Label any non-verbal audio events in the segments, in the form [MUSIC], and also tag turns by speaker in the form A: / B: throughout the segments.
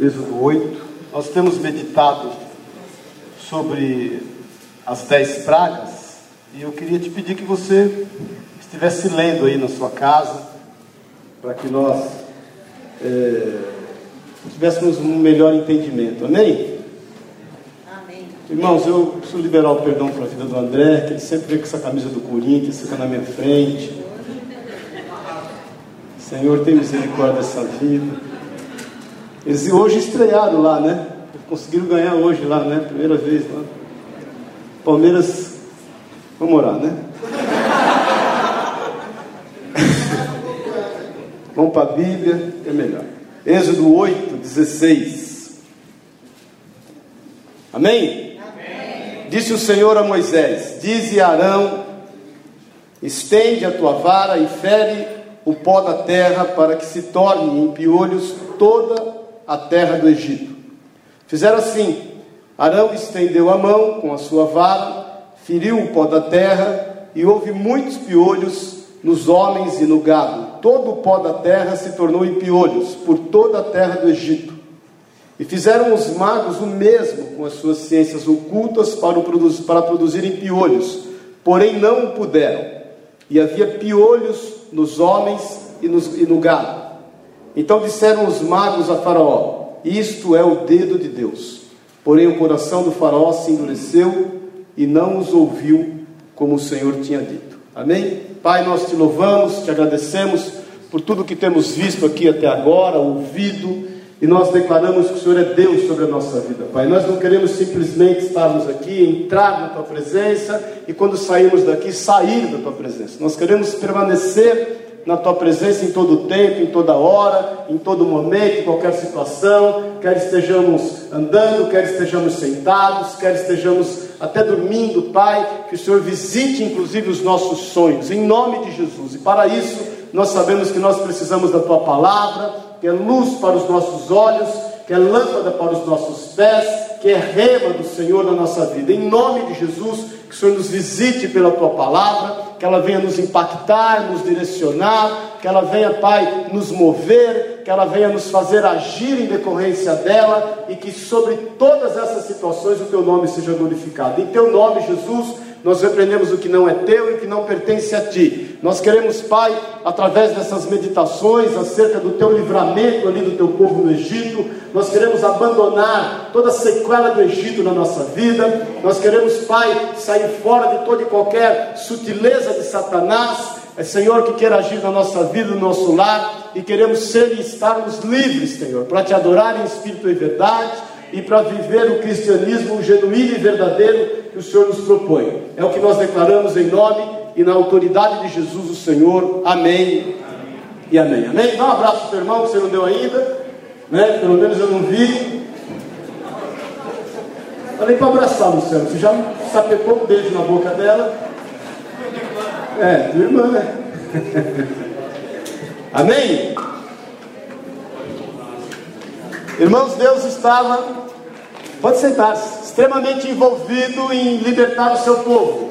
A: Êxodo 8. Nós temos meditado sobre as dez pragas e eu queria te pedir que você estivesse lendo aí na sua casa para que nós é, tivéssemos um melhor entendimento. Amém?
B: Amém.
A: Irmãos, eu preciso liberar o perdão para a vida do André, que ele sempre vem com essa camisa do Corinthians, fica na minha frente. Senhor, tem misericórdia dessa vida. Eles hoje estrearam lá, né? Conseguiram ganhar hoje lá, né? Primeira vez lá. Palmeiras, vamos orar, né? [LAUGHS] vamos para a Bíblia, é melhor. Êxodo 8, 16. Amém? Amém? Disse o Senhor a Moisés: Dize a Arão: Estende a tua vara e fere o pó da terra, para que se torne em piolhos toda a terra do Egito. Fizeram assim: Arão estendeu a mão com a sua vara, feriu o pó da terra, e houve muitos piolhos nos homens e no gado. Todo o pó da terra se tornou em piolhos por toda a terra do Egito. E fizeram os magos o mesmo com as suas ciências ocultas para, produzir, para produzirem piolhos, porém não o puderam. E havia piolhos nos homens e, nos, e no gado. Então disseram os magos a Faraó: Isto é o dedo de Deus. Porém o coração do Faraó se endureceu e não os ouviu como o Senhor tinha dito. Amém? Pai, nós te louvamos, te agradecemos por tudo que temos visto aqui até agora, ouvido, e nós declaramos que o Senhor é Deus sobre a nossa vida, Pai. Nós não queremos simplesmente estarmos aqui, entrar na tua presença e quando sairmos daqui, sair da tua presença. Nós queremos permanecer na tua presença em todo tempo, em toda hora, em todo momento, em qualquer situação, quer estejamos andando, quer estejamos sentados, quer estejamos até dormindo, Pai, que o Senhor visite inclusive os nossos sonhos, em nome de Jesus. E para isso, nós sabemos que nós precisamos da tua palavra, que é luz para os nossos olhos, que é lâmpada para os nossos pés, que é rema do Senhor na nossa vida. Em nome de Jesus, que o Senhor nos visite pela tua palavra que ela venha nos impactar, nos direcionar, que ela venha, Pai, nos mover, que ela venha nos fazer agir em decorrência dela. E que sobre todas essas situações o teu nome seja glorificado. Em teu nome, Jesus, nós repreendemos o que não é teu e o que não pertence a ti. Nós queremos, Pai, através dessas meditações acerca do teu livramento ali do teu povo no Egito, nós queremos abandonar toda a sequela do Egito na nossa vida. Nós queremos, Pai, sair fora de toda e qualquer sutileza de Satanás. É Senhor que quer agir na nossa vida, no nosso lar, e queremos ser e estarmos livres, Senhor, para te adorar em espírito e verdade e para viver o cristianismo genuíno e verdadeiro que o Senhor nos propõe. É o que nós declaramos em nome e na autoridade de Jesus, o Senhor. Amém. amém. E amém. Amém. Dá um abraço para o teu irmão que você não deu ainda, né? Pelo menos eu não vi. Falei para abraçar, Luciano. Você já sapecou um beijo na boca dela? É, tua irmã, né? [LAUGHS] Amém? Irmãos, Deus estava, pode sentar-se, extremamente envolvido em libertar o seu povo.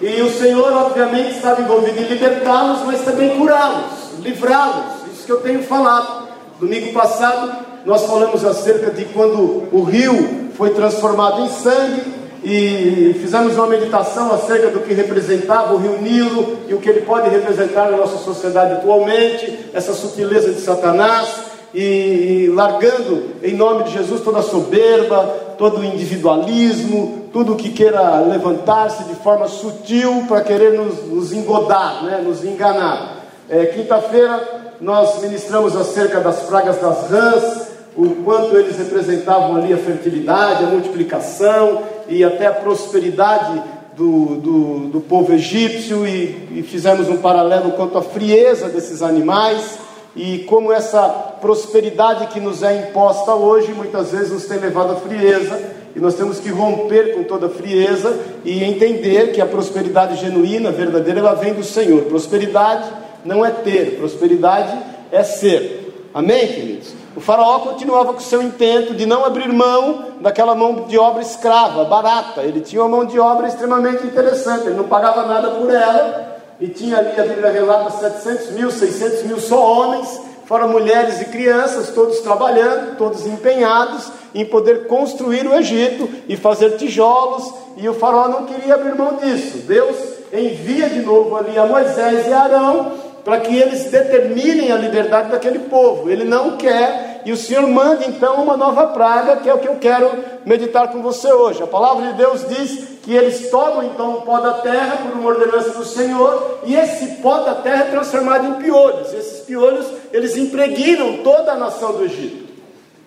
A: E o Senhor, obviamente, estava envolvido em libertá-los, mas também curá-los, livrá-los. Isso que eu tenho falado. Domingo passado, nós falamos acerca de quando o rio foi transformado em sangue e fizemos uma meditação acerca do que representava o rio Nilo e o que ele pode representar na nossa sociedade atualmente, essa sutileza de Satanás e, largando em nome de Jesus toda soberba, todo individualismo, tudo que queira levantar-se de forma sutil para querer nos, nos engodar, né, nos enganar. É, Quinta-feira nós ministramos acerca das pragas das rãs, o quanto eles representavam ali a fertilidade, a multiplicação e até a prosperidade do, do, do povo egípcio, e, e fizemos um paralelo quanto à frieza desses animais e como essa prosperidade que nos é imposta hoje muitas vezes nos tem levado à frieza, e nós temos que romper com toda a frieza e entender que a prosperidade genuína, verdadeira, ela vem do Senhor. Prosperidade não é ter, prosperidade é ser. Amém, queridos? O faraó continuava com o seu intento de não abrir mão daquela mão de obra escrava, barata. Ele tinha uma mão de obra extremamente interessante, ele não pagava nada por ela, e tinha ali, a Bíblia relata, 700 mil, 600 mil só homens fora mulheres e crianças, todos trabalhando, todos empenhados em poder construir o Egito e fazer tijolos, e o faraó não queria abrir mão disso. Deus envia de novo ali a Moisés e Arão para que eles determinem a liberdade daquele povo. Ele não quer, e o Senhor manda então uma nova praga, que é o que eu quero meditar com você hoje. A palavra de Deus diz que eles tomam então o pó da terra por uma ordenança do Senhor, e esse pó da terra é transformado em piolhos. Esses piolhos, eles impregnam toda a nação do Egito.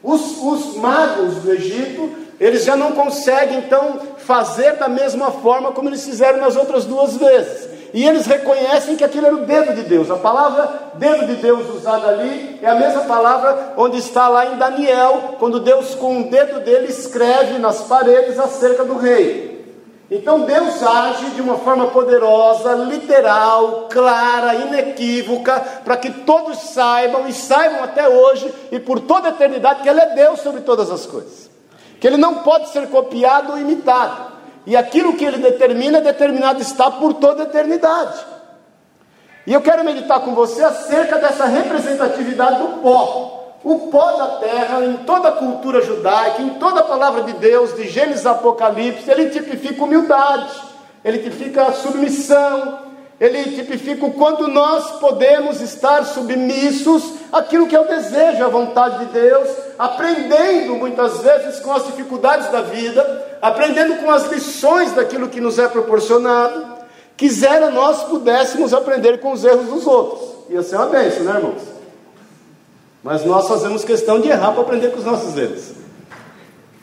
A: Os, os magos do Egito, eles já não conseguem então fazer da mesma forma como eles fizeram nas outras duas vezes. E eles reconhecem que aquilo era o dedo de Deus. A palavra dedo de Deus usada ali é a mesma palavra onde está lá em Daniel, quando Deus com o dedo dele escreve nas paredes acerca do rei. Então Deus age de uma forma poderosa, literal, clara, inequívoca, para que todos saibam e saibam até hoje e por toda a eternidade que Ele é Deus sobre todas as coisas, que Ele não pode ser copiado ou imitado. E aquilo que ele determina, determinado está por toda a eternidade. E eu quero meditar com você acerca dessa representatividade do pó. O pó da terra, em toda a cultura judaica, em toda a palavra de Deus, de Gênesis Apocalipse, ele tipifica humildade, ele tipifica submissão, ele tipifica o quanto nós podemos estar submissos àquilo que é o desejo, a vontade de Deus, aprendendo muitas vezes com as dificuldades da vida, aprendendo com as lições daquilo que nos é proporcionado. Quisera nós pudéssemos aprender com os erros dos outros. Ia ser uma bênção, né, irmãos? Mas nós fazemos questão de errar para aprender com os nossos erros.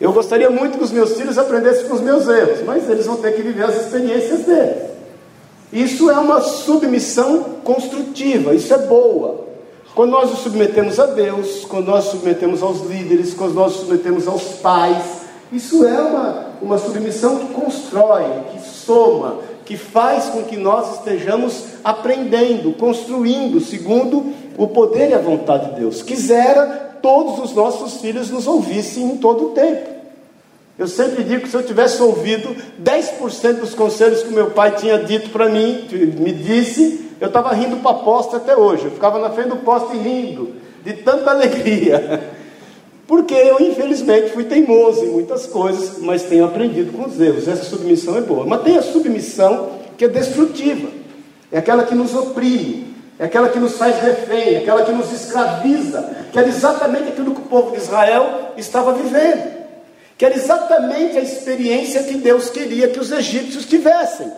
A: Eu gostaria muito que os meus filhos aprendessem com os meus erros, mas eles vão ter que viver as experiências deles. Isso é uma submissão construtiva, isso é boa. Quando nós nos submetemos a Deus, quando nós nos submetemos aos líderes, quando nós nos submetemos aos pais, isso é uma, uma submissão que constrói, que soma, que faz com que nós estejamos aprendendo, construindo, segundo o poder e a vontade de Deus. Quisera todos os nossos filhos nos ouvissem em todo o tempo. Eu sempre digo que se eu tivesse ouvido 10% dos conselhos que meu pai tinha dito para mim, me disse, eu estava rindo para a posta até hoje. Eu ficava na frente do poste rindo, de tanta alegria. [LAUGHS] Porque eu, infelizmente, fui teimoso em muitas coisas, mas tenho aprendido com os erros. Essa submissão é boa. Mas tem a submissão que é destrutiva, é aquela que nos oprime, é aquela que nos faz refém, é aquela que nos escraviza, que era exatamente aquilo que o povo de Israel estava vivendo que era exatamente a experiência que Deus queria que os egípcios tivessem.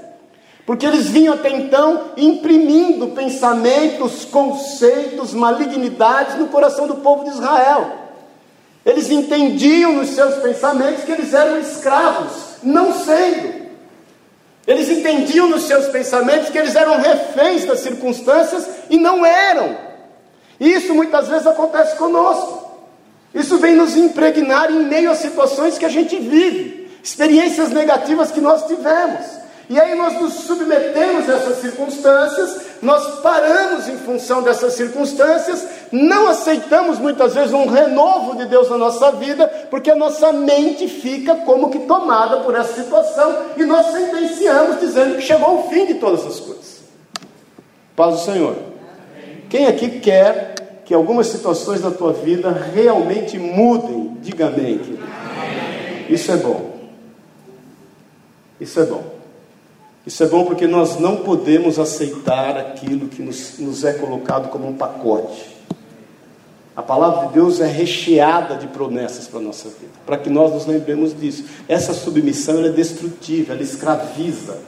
A: Porque eles vinham até então imprimindo pensamentos, conceitos, malignidades no coração do povo de Israel. Eles entendiam nos seus pensamentos que eles eram escravos, não sendo. Eles entendiam nos seus pensamentos que eles eram reféns das circunstâncias e não eram. Isso muitas vezes acontece conosco. Isso vem nos impregnar em meio a situações que a gente vive, experiências negativas que nós tivemos. E aí nós nos submetemos a essas circunstâncias, nós paramos em função dessas circunstâncias, não aceitamos muitas vezes um renovo de Deus na nossa vida, porque a nossa mente fica como que tomada por essa situação e nós sentenciamos dizendo que chegou o fim de todas as coisas. Paz do Senhor. Quem aqui quer que algumas situações da tua vida realmente mudem. Diga amém, querido. Isso é bom. Isso é bom. Isso é bom porque nós não podemos aceitar aquilo que nos, nos é colocado como um pacote. A palavra de Deus é recheada de promessas para a nossa vida, para que nós nos lembremos disso. Essa submissão é destrutiva, ela escraviza,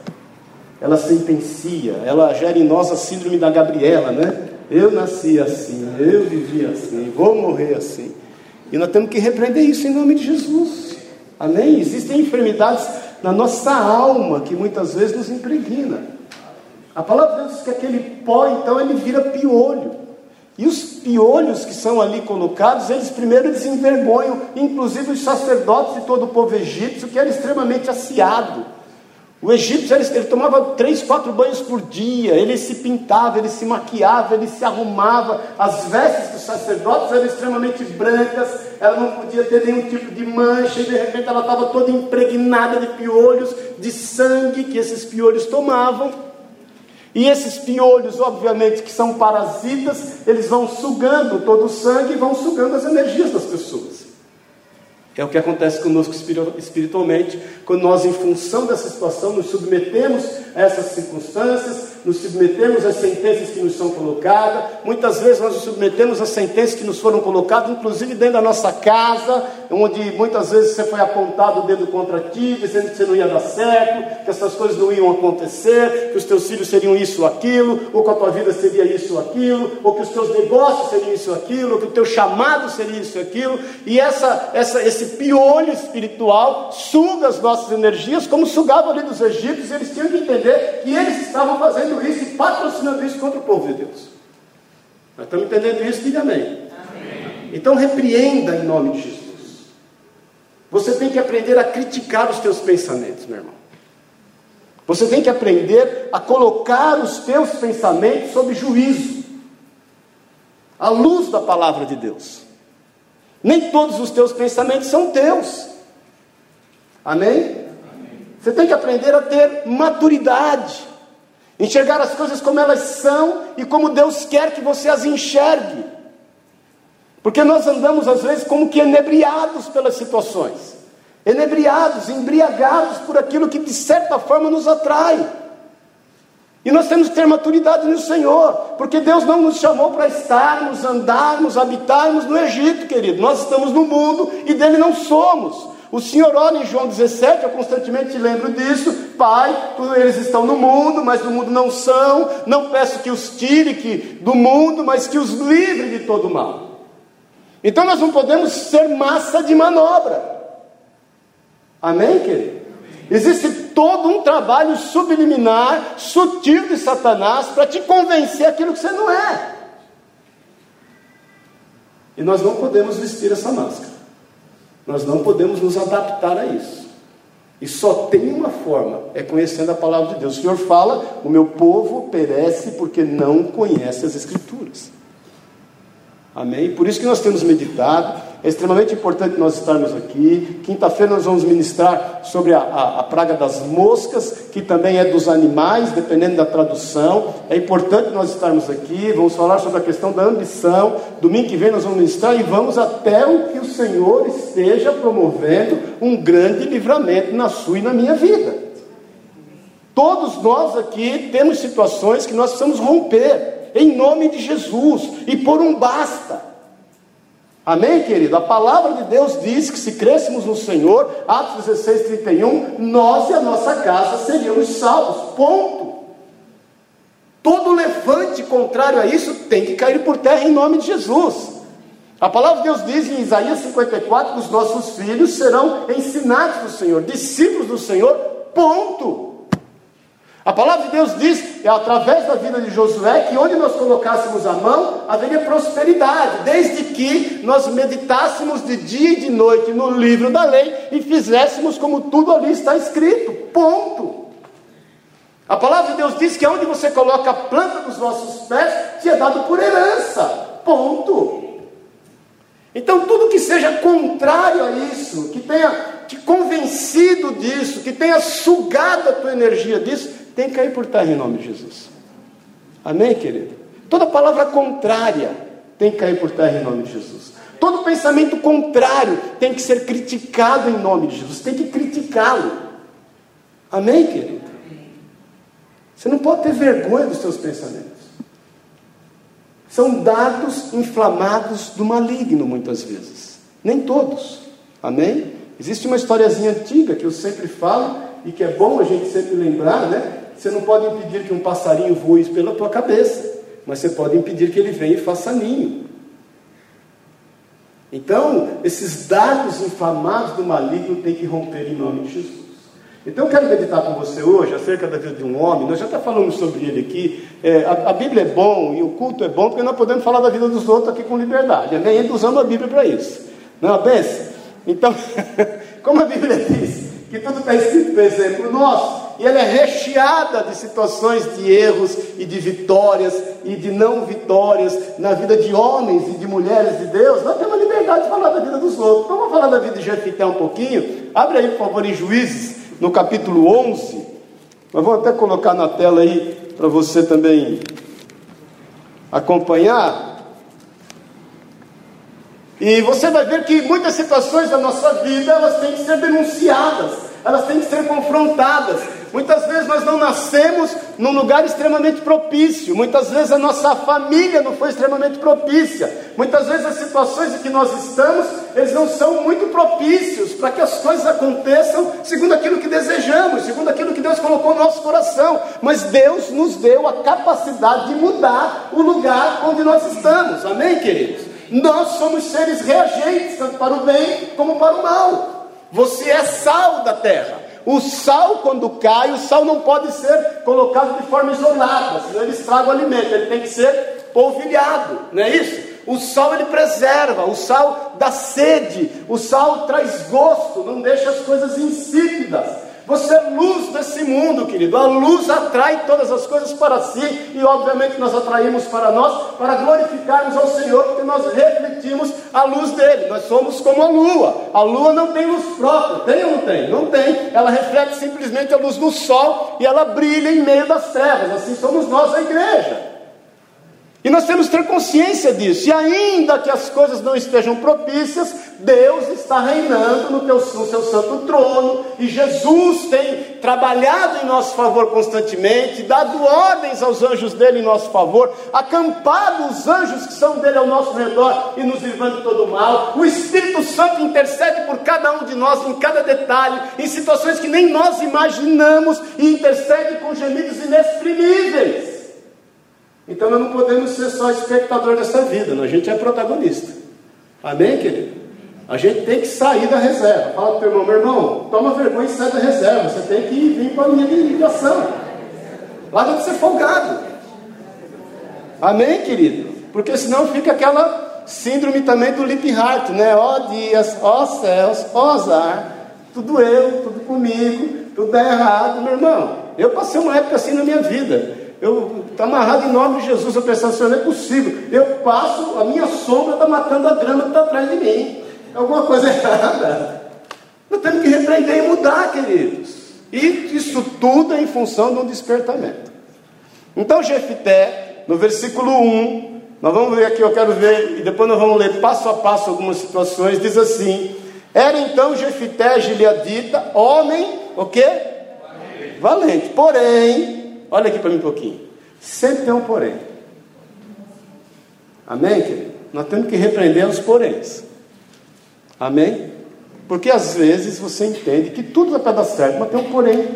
A: ela sentencia, ela gera em nós a síndrome da Gabriela, né? Eu nasci assim, eu vivi assim, vou morrer assim. E nós temos que repreender isso em nome de Jesus. Amém? Existem enfermidades na nossa alma que muitas vezes nos impregna. A palavra de Deus diz que aquele pó, então, ele vira piolho. E os piolhos que são ali colocados, eles primeiro eles envergonham, inclusive os sacerdotes e todo o povo egípcio, que era extremamente aciado. O egípcio ele, ele, tomava três, quatro banhos por dia, ele se pintava, ele se maquiava, ele se arrumava. As vestes dos sacerdotes eram extremamente brancas, ela não podia ter nenhum tipo de mancha, e de repente ela estava toda impregnada de piolhos, de sangue que esses piolhos tomavam. E esses piolhos, obviamente, que são parasitas, eles vão sugando todo o sangue e vão sugando as energias das pessoas. É o que acontece conosco espiritualmente, quando nós, em função dessa situação, nos submetemos a essas circunstâncias, nos submetemos às sentenças que nos são colocadas. Muitas vezes nós nos submetemos às sentenças que nos foram colocadas, inclusive dentro da nossa casa, onde muitas vezes você foi apontado o dedo contra ti, dizendo que você não ia dar certo, que essas coisas não iam acontecer, que os teus filhos seriam isso ou aquilo, ou que a tua vida seria isso ou aquilo, ou que os teus negócios seriam isso ou aquilo, ou que o teu chamado seria isso ou aquilo. E essa, essa, esse piolho espiritual suga as nossas energias, como sugava ali dos egípcios, eles tinham que entender que eles estavam fazendo isso e patrocinando isso contra o povo de Deus. Nós estamos entendendo isso? Diga amém. amém. Então repreenda em nome de Jesus. Você tem que aprender a criticar os teus pensamentos, meu irmão. Você tem que aprender a colocar os teus pensamentos sob juízo, à luz da palavra de Deus. Nem todos os teus pensamentos são teus. Amém? Amém? Você tem que aprender a ter maturidade, enxergar as coisas como elas são e como Deus quer que você as enxergue. Porque nós andamos às vezes como que enebriados pelas situações, enebriados, embriagados por aquilo que de certa forma nos atrai. E nós temos que ter maturidade no Senhor, porque Deus não nos chamou para estarmos, andarmos, habitarmos no Egito, querido. Nós estamos no mundo e dele não somos. O Senhor ora em João 17, eu constantemente lembro disso. Pai, eles estão no mundo, mas do mundo não são. Não peço que os tire que, do mundo, mas que os livre de todo mal. Então nós não podemos ser massa de manobra. Amém, querido? Existe todo um trabalho subliminar, sutil de Satanás para te convencer aquilo que você não é. E nós não podemos vestir essa máscara. Nós não podemos nos adaptar a isso. E só tem uma forma, é conhecendo a palavra de Deus. O Senhor fala: o meu povo perece porque não conhece as Escrituras. Amém? Por isso que nós temos meditado, é extremamente importante nós estarmos aqui. Quinta-feira nós vamos ministrar sobre a, a, a, praga das moscas, que também é dos animais, dependendo da tradução. É importante nós estarmos aqui. Vamos falar sobre a questão da ambição. Domingo que vem nós vamos ministrar e vamos até o que o Senhor esteja promovendo um grande livramento na sua e na minha vida. Todos nós aqui temos situações que nós precisamos romper em nome de Jesus, e por um basta. Amém, querido? A palavra de Deus diz que se crescemos no Senhor, Atos 16, 31, nós e a nossa casa seríamos salvos. Ponto. Todo levante contrário a isso tem que cair por terra em nome de Jesus. A palavra de Deus diz em Isaías 54 que os nossos filhos serão ensinados do Senhor, discípulos do Senhor, ponto. A palavra de Deus diz, é através da vida de Josué, que onde nós colocássemos a mão, haveria prosperidade, desde que nós meditássemos de dia e de noite no livro da lei e fizéssemos como tudo ali está escrito. Ponto. A palavra de Deus diz que onde você coloca a planta dos vossos pés, te é dado por herança. Ponto. Então, tudo que seja contrário a isso, que tenha te convencido disso, que tenha sugado a tua energia disso, tem que cair por terra em nome de Jesus. Amém, querido? Toda palavra contrária tem que cair por terra em nome de Jesus. Todo pensamento contrário tem que ser criticado em nome de Jesus. Tem que criticá-lo. Amém, querido? Você não pode ter vergonha dos seus pensamentos. São dados inflamados do maligno, muitas vezes. Nem todos. Amém? Existe uma historiazinha antiga que eu sempre falo e que é bom a gente sempre lembrar, né? Você não pode impedir que um passarinho voe pela tua cabeça, mas você pode impedir que ele venha e faça ninho. Então, esses dados inflamados do maligno têm que romper em nome de Jesus. Então, eu quero meditar com você hoje acerca da vida de um homem. Nós já está falando sobre ele aqui. É, a, a, Bíblia é bom e o culto é bom porque nós podemos falar da vida dos outros aqui com liberdade. Amém? Ele usando a Bíblia para isso. Não é? Então, [LAUGHS] como a Bíblia diz que tudo está escrito por exemplo nosso, e ela é recheada de situações de erros e de vitórias e de não vitórias na vida de homens e de mulheres de Deus, nós temos liberdade de falar da vida dos outros. Então vamos falar da vida de Jefité um pouquinho. Abre aí, por favor, em Juízes, no capítulo 11. Nós vamos até colocar na tela aí para você também acompanhar. E você vai ver que muitas situações da nossa vida, elas têm que ser denunciadas, elas têm que ser confrontadas. Muitas vezes nós não nascemos num lugar extremamente propício, muitas vezes a nossa família não foi extremamente propícia, muitas vezes as situações em que nós estamos, eles não são muito propícios para que as coisas aconteçam segundo aquilo que desejamos, segundo aquilo que Deus colocou no nosso coração, mas Deus nos deu a capacidade de mudar o lugar onde nós estamos, amém, queridos? Nós somos seres reagentes, tanto para o bem como para o mal. Você é sal da terra. O sal, quando cai, o sal não pode ser colocado de forma isolada, senão ele estraga o alimento, ele tem que ser polvilhado, não é isso? O sal ele preserva, o sal dá sede, o sal traz gosto, não deixa as coisas insípidas. Você é luz desse mundo, querido. A luz atrai todas as coisas para si e, obviamente, nós atraímos para nós para glorificarmos ao Senhor, porque nós refletimos a luz dele. Nós somos como a lua. A lua não tem luz própria, tem ou não tem? Não tem. Ela reflete simplesmente a luz do sol e ela brilha em meio das trevas. Assim somos nós, a igreja. E nós temos que ter consciência disso. E ainda que as coisas não estejam propícias, Deus está reinando no, teu, no seu santo trono. E Jesus tem trabalhado em nosso favor constantemente, dado ordens aos anjos dele em nosso favor, acampado os anjos que são dele ao nosso redor e nos livrando de todo mal. O Espírito Santo intercede por cada um de nós em cada detalhe, em situações que nem nós imaginamos, e intercede com gemidos inexprimíveis. Então nós não podemos ser só espectador dessa vida, a gente é protagonista. Amém, querido? A gente tem que sair da reserva. Fala para o teu irmão, meu irmão, toma vergonha e sai da reserva. Você tem que vir para a linha de ligação. Larga de ser folgado. Amém, querido? Porque senão fica aquela síndrome também do lip heart, né? Ó dias, ó céus, ó azar, tudo eu, tudo comigo, tudo é errado, meu irmão. Eu passei uma época assim na minha vida eu está amarrado em nome de Jesus. Eu pensava assim, não é possível. Eu passo, a minha sombra está matando a grama que está atrás de mim. Alguma coisa [LAUGHS] errada. Nós temos que repreender e mudar, queridos. E isso tudo é em função de um despertamento. Então, Jefité, no versículo 1, nós vamos ver aqui, eu quero ver, e depois nós vamos ler passo a passo algumas situações, diz assim: Era então Jefité Gileadita, homem, o quê? Valente. Valente. Porém, Olha aqui para mim um pouquinho. Sempre tem um porém. Amém, querido? Nós temos que repreender os poréns. Amém? Porque às vezes você entende que tudo vai dar certo, mas tem um porém.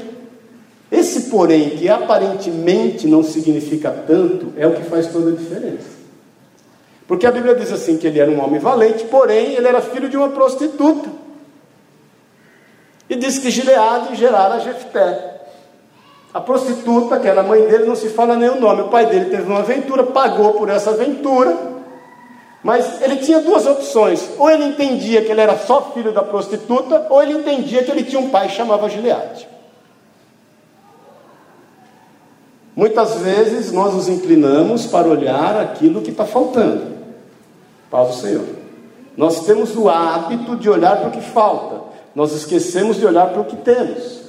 A: Esse porém, que aparentemente não significa tanto, é o que faz toda a diferença. Porque a Bíblia diz assim: que ele era um homem valente, porém ele era filho de uma prostituta. E diz que Gileade gerara Jefté. A prostituta, que era a mãe dele, não se fala nem o nome. O pai dele teve uma aventura, pagou por essa aventura. Mas ele tinha duas opções: ou ele entendia que ele era só filho da prostituta, ou ele entendia que ele tinha um pai que chamava Gileade. Muitas vezes nós nos inclinamos para olhar aquilo que está faltando. Paz do Senhor. Nós temos o hábito de olhar para o que falta, nós esquecemos de olhar para o que temos.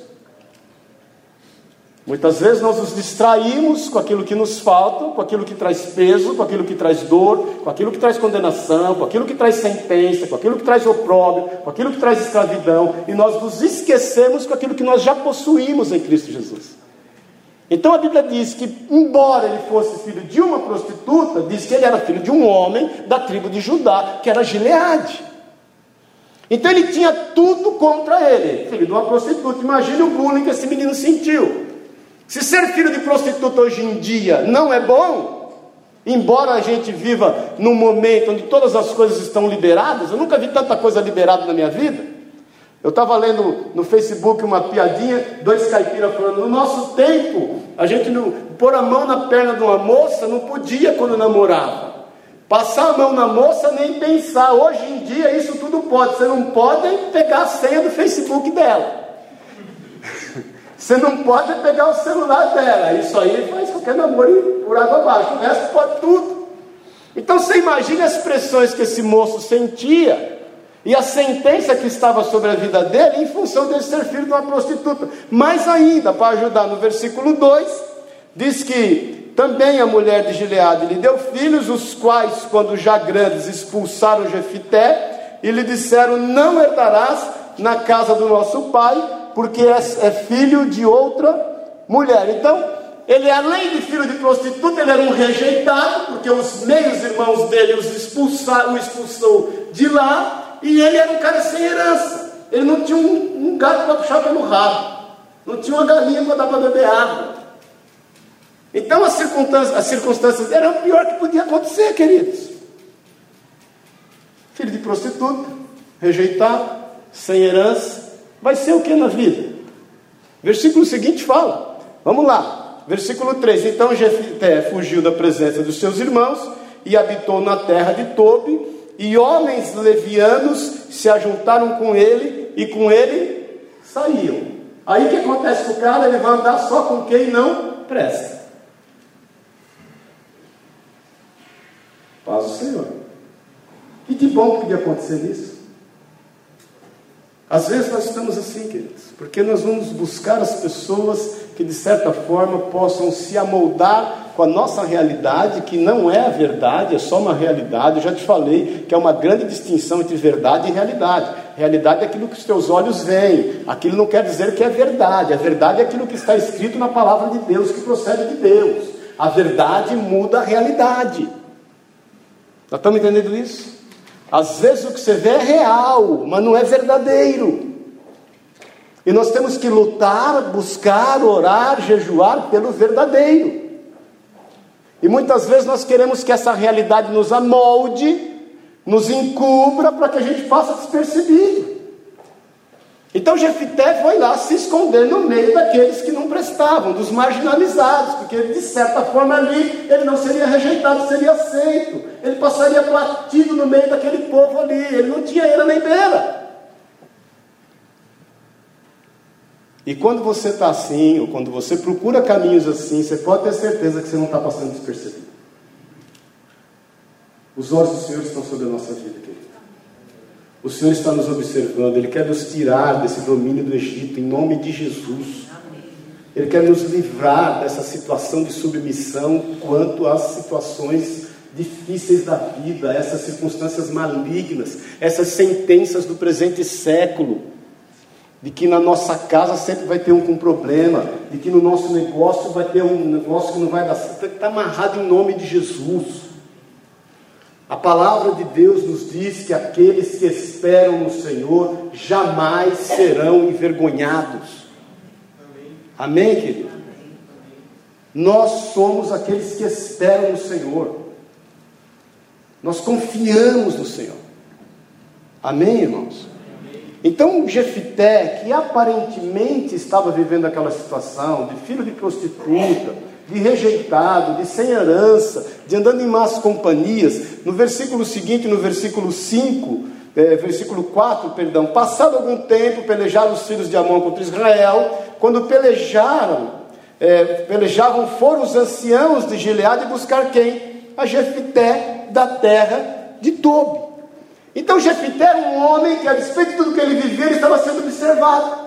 A: Muitas vezes nós nos distraímos com aquilo que nos falta, com aquilo que traz peso, com aquilo que traz dor, com aquilo que traz condenação, com aquilo que traz sentença, com aquilo que traz opróbrio, com aquilo que traz escravidão, e nós nos esquecemos com aquilo que nós já possuímos em Cristo Jesus. Então a Bíblia diz que, embora ele fosse filho de uma prostituta, diz que ele era filho de um homem da tribo de Judá, que era Gileade. Então ele tinha tudo contra ele, filho de uma prostituta. Imagine o bullying que esse menino sentiu. Se ser filho de prostituta hoje em dia não é bom, embora a gente viva num momento onde todas as coisas estão liberadas, eu nunca vi tanta coisa liberada na minha vida. Eu estava lendo no Facebook uma piadinha, dois caipiras falando, no nosso tempo, a gente não pôr a mão na perna de uma moça não podia quando namorava. Passar a mão na moça nem pensar. Hoje em dia isso tudo pode. Você não pode pegar a senha do Facebook dela. Você não pode pegar o celular dela. Isso aí faz qualquer namoro por água abaixo. O resto pode tudo. Então você imagina as pressões que esse moço sentia e a sentença que estava sobre a vida dele em função de ser filho de uma prostituta. Mais ainda, para ajudar no versículo 2, diz que também a mulher de Gileade lhe deu filhos, os quais, quando já grandes, expulsaram Jefité e lhe disseram: Não herdarás na casa do nosso pai, porque é, é filho de outra mulher. Então, ele além de filho de prostituta, ele era um rejeitado, porque os meios irmãos dele os expulsaram, o expulsou de lá, e ele era um cara sem herança. Ele não tinha um, um gato para puxar pelo rabo, não tinha uma galinha para dar para beber água. Então as circunstâncias, as circunstâncias eram o pior que podia acontecer, queridos. Filho de prostituta, rejeitado, sem herança, vai ser o que na vida? Versículo seguinte fala, vamos lá, versículo 3: Então Jefté fugiu da presença dos seus irmãos e habitou na terra de Tobi, e homens levianos se ajuntaram com ele e com ele saíam. Aí o que acontece com o cara? Ele vai andar só com quem não presta. Paz do Senhor. E que bom que podia acontecer isso. Às vezes nós estamos assim, queridos, porque nós vamos buscar as pessoas que de certa forma possam se amoldar com a nossa realidade, que não é a verdade, é só uma realidade. Eu já te falei que é uma grande distinção entre verdade e realidade. Realidade é aquilo que os teus olhos veem, aquilo não quer dizer que é verdade. A verdade é aquilo que está escrito na palavra de Deus, que procede de Deus. A verdade muda a realidade. Nós estamos entendendo isso? Às vezes o que você vê é real, mas não é verdadeiro. E nós temos que lutar, buscar, orar, jejuar pelo verdadeiro. E muitas vezes nós queremos que essa realidade nos amolde, nos encubra para que a gente passe despercebido. Então Jefité foi lá se esconder no meio daqueles que não prestavam, dos marginalizados, porque de certa forma ali ele não seria rejeitado, seria aceito. Ele passaria batido no meio daquele povo ali, ele não tinha era nem beira. E quando você está assim, ou quando você procura caminhos assim, você pode ter certeza que você não está passando despercebido. Os olhos do Senhor estão sobre a nossa vida, querido. O Senhor está nos observando, Ele quer nos tirar desse domínio do Egito, em nome de Jesus. Ele quer nos livrar dessa situação de submissão quanto às situações difíceis da vida, essas circunstâncias malignas, essas sentenças do presente século, de que na nossa casa sempre vai ter um com problema, de que no nosso negócio vai ter um negócio que não vai dar certo, está amarrado em nome de Jesus. A palavra de Deus nos diz que aqueles que esperam no Senhor jamais serão envergonhados. Amém, querido? Nós somos aqueles que esperam no Senhor. Nós confiamos no Senhor. Amém, irmãos? Então, Jefité, que aparentemente estava vivendo aquela situação de filho de prostituta, de rejeitado, de sem herança, de andando em más companhias. No versículo seguinte, no versículo 5, é, versículo 4, perdão, passado algum tempo, pelejaram os filhos de Amon contra Israel, quando pelejaram, é, pelejavam, foram os anciãos de Gileade buscar quem? A Jefité da terra de Tobi. Então Jefité era um homem que, a despeito de tudo que ele vivia, ele estava sendo observado.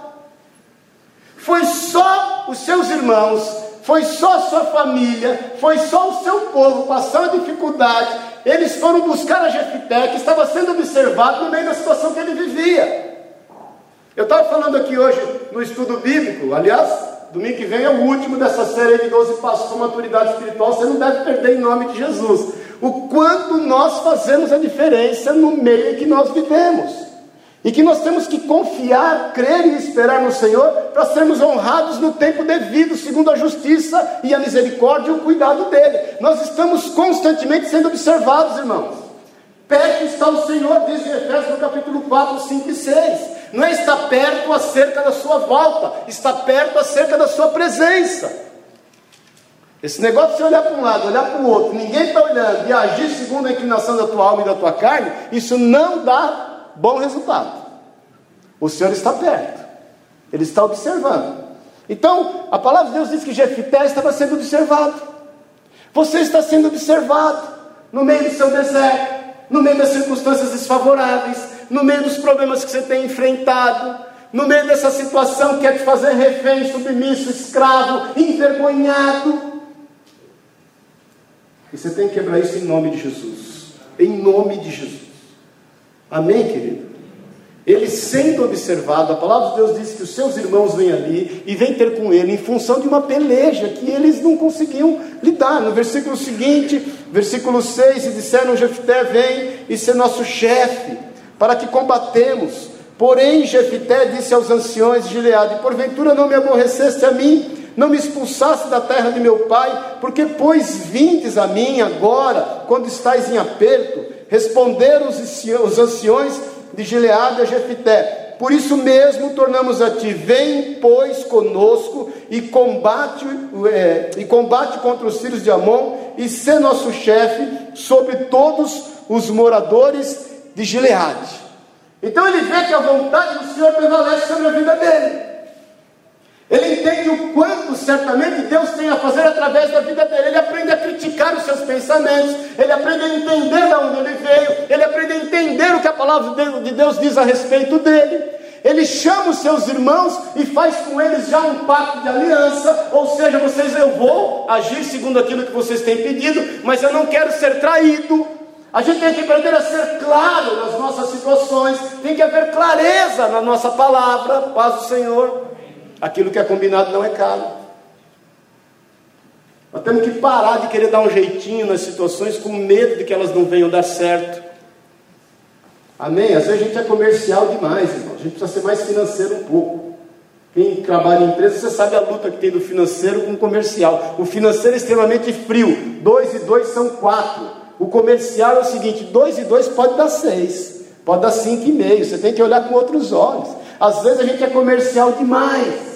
A: Foi só os seus irmãos foi só sua família, foi só o seu povo passando dificuldade. Eles foram buscar a Jefité, que estava sendo observado no meio da situação que ele vivia. Eu estava falando aqui hoje no estudo bíblico, aliás, domingo que vem é o último dessa série de 12 passos com maturidade espiritual, você não deve perder em nome de Jesus. O quanto nós fazemos a diferença no meio em que nós vivemos. E que nós temos que confiar, crer e esperar no Senhor para sermos honrados no tempo devido, segundo a justiça e a misericórdia e o cuidado dele. Nós estamos constantemente sendo observados, irmãos. Perto está o Senhor, diz em Efésios no capítulo 4, 5 e 6. Não é estar perto acerca da sua volta, está perto acerca da sua presença. Esse negócio de você olhar para um lado, olhar para o outro, ninguém está olhando e agir segundo a inclinação da tua alma e da tua carne, isso não dá bom resultado. O Senhor está perto, Ele está observando. Então, a palavra de Deus diz que Jefité estava sendo observado. Você está sendo observado no meio do seu deserto, no meio das circunstâncias desfavoráveis, no meio dos problemas que você tem enfrentado, no meio dessa situação que é te fazer refém, submisso, escravo, envergonhado. E você tem que quebrar isso em nome de Jesus. Em nome de Jesus. Amém, querido? Ele sendo observado, a palavra de Deus diz que os seus irmãos vêm ali e vêm ter com ele em função de uma peleja que eles não conseguiam lidar. No versículo seguinte, versículo 6, e disseram: Jefté vem e ser nosso chefe, para que combatemos. Porém, Jefté disse aos anciões de Gileade: Porventura não me aborreceste a mim, não me expulsaste da terra de meu pai, porque pois vindes a mim agora, quando estais em aperto? Responderam os anciões de Gileade a Jefité. Por isso mesmo tornamos a ti, vem, pois, conosco e combate, é, e combate contra os filhos de Amon e ser nosso chefe sobre todos os moradores de Gileade. Então ele vê que a vontade do Senhor prevalece sobre a vida dele. Ele entende o quanto certamente Deus tem a fazer através da vida dele. Ele aprende a criticar os seus pensamentos, ele aprende a entender de onde ele veio, ele aprende a entender o que a palavra de Deus diz a respeito dele. Ele chama os seus irmãos e faz com eles já um pacto de aliança, ou seja, vocês eu vou agir segundo aquilo que vocês têm pedido, mas eu não quero ser traído. A gente tem que aprender a ser claro nas nossas situações, tem que haver clareza na nossa palavra, paz do Senhor. Aquilo que é combinado não é caro. Nós temos que parar de querer dar um jeitinho nas situações com medo de que elas não venham dar certo. Amém? Às vezes a gente é comercial demais, irmão. A gente precisa ser mais financeiro um pouco. Quem trabalha em empresa, você sabe a luta que tem do financeiro com o comercial. O financeiro é extremamente frio. Dois e dois são quatro. O comercial é o seguinte: dois e dois pode dar seis, pode dar cinco e meio. Você tem que olhar com outros olhos. Às vezes a gente é comercial demais.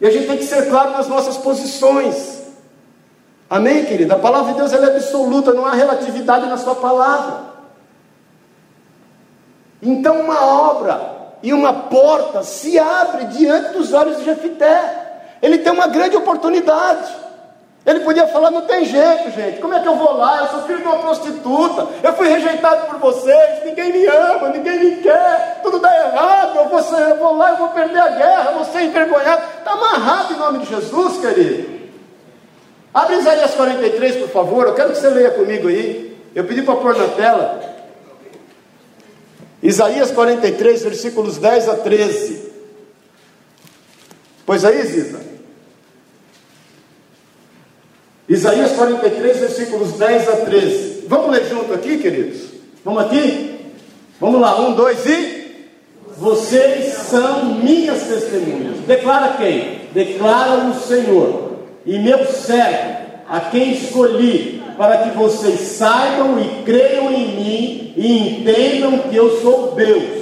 A: E a gente tem que ser claro nas nossas posições. Amém, querida? A palavra de Deus é absoluta, não há relatividade na sua palavra. Então uma obra e uma porta se abre diante dos olhos de Jefité. Ele tem uma grande oportunidade. Ele podia falar: não tem jeito, gente, como é que eu vou lá? Eu sou filho de uma prostituta, eu fui rejeitado por vocês, ninguém me ama, ninguém me quer, tudo dá errado, eu vou, eu vou lá, eu vou perder a guerra, vou ser envergonhado. Está amarrado em nome de Jesus, querido. Abre Isaías 43, por favor, eu quero que você leia comigo aí. Eu pedi para pôr na tela. Isaías 43, versículos 10 a 13. Pois aí, Zita. Isaías 43, versículos 10 a 13. Vamos ler junto aqui, queridos? Vamos aqui? Vamos lá, um, dois e. Vocês são minhas testemunhas. Declara quem? Declara o Senhor. E meu servo, a quem escolhi, para que vocês saibam e creiam em mim e entendam que eu sou Deus.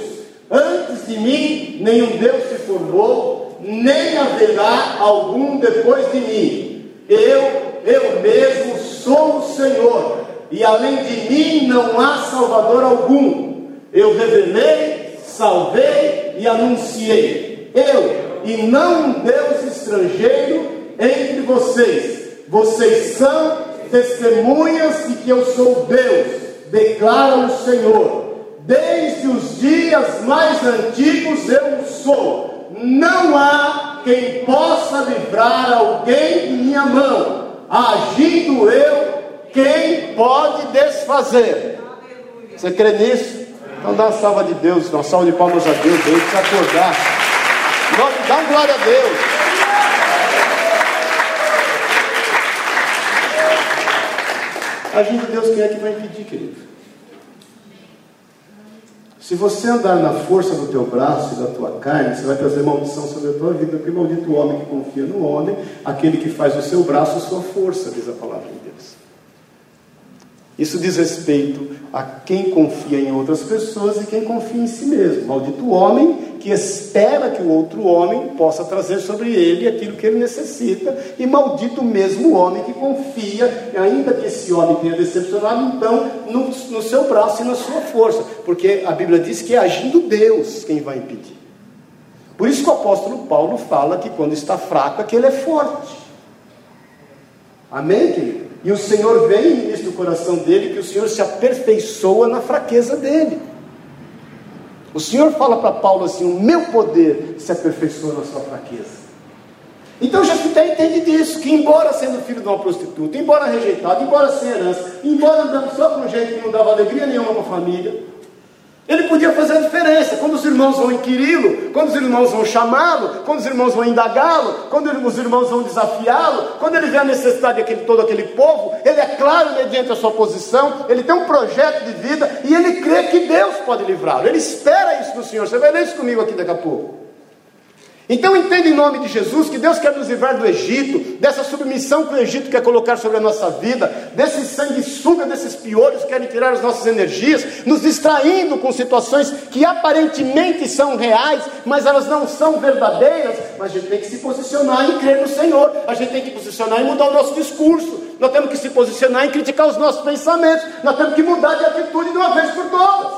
A: Antes de mim, nenhum Deus se formou, nem haverá algum depois de mim. Eu eu mesmo sou o Senhor, e além de mim não há Salvador algum. Eu revelei, salvei e anunciei. Eu, e não um Deus estrangeiro entre vocês. Vocês são testemunhas de que eu sou Deus, declara o Senhor. Desde os dias mais antigos eu sou. Não há quem possa livrar alguém de minha mão agindo eu, quem pode desfazer? Você crê nisso? Então dá uma salva de Deus, uma salva de palmas a Deus, Deus precisa acordar. Dá uma glória a Deus. Agindo Deus, quem é que vai impedir, querido? Se você andar na força do teu braço e da tua carne, você vai trazer maldição sobre a tua vida, porque maldito o homem que confia no homem, aquele que faz o seu braço sua força, diz a palavra de Deus. Isso diz respeito a quem confia em outras pessoas e quem confia em si mesmo. Maldito homem que espera que o outro homem possa trazer sobre ele aquilo que ele necessita, e maldito mesmo o homem que confia, ainda que esse homem tenha decepcionado, então, no, no seu braço e na sua força, porque a Bíblia diz que é agindo Deus quem vai impedir. Por isso que o apóstolo Paulo fala que quando está fraco é que ele é forte. Amém, querido? E o Senhor vem e ministra no coração dele que o Senhor se aperfeiçoa na fraqueza dele. O Senhor fala para Paulo assim: o meu poder se aperfeiçoa na sua fraqueza. Então Jefité entende disso, que embora sendo filho de uma prostituta, embora rejeitado, embora sem herança, embora andando só com um jeito que não dava alegria nenhuma para a família, ele podia fazer a diferença. Quando os irmãos vão inquiri-lo, quando os irmãos vão chamá-lo, quando os irmãos vão indagá-lo, quando os irmãos vão desafiá-lo, quando ele vê a necessidade de todo aquele povo, ele é claro mediante a sua posição, ele tem um projeto de vida e ele crê que Deus pode livrá-lo. Ele espera isso do Senhor. Você vai ler isso comigo aqui daqui a pouco. Então entenda em nome de Jesus que Deus quer nos livrar do Egito, dessa submissão que o Egito quer colocar sobre a nossa vida, desse sanguessuga, desses piolhos que querem tirar as nossas energias, nos distraindo com situações que aparentemente são reais, mas elas não são verdadeiras. Mas a gente tem que se posicionar e crer no Senhor, a gente tem que posicionar e mudar o nosso discurso, nós temos que se posicionar e criticar os nossos pensamentos, nós temos que mudar de atitude de uma vez por todas.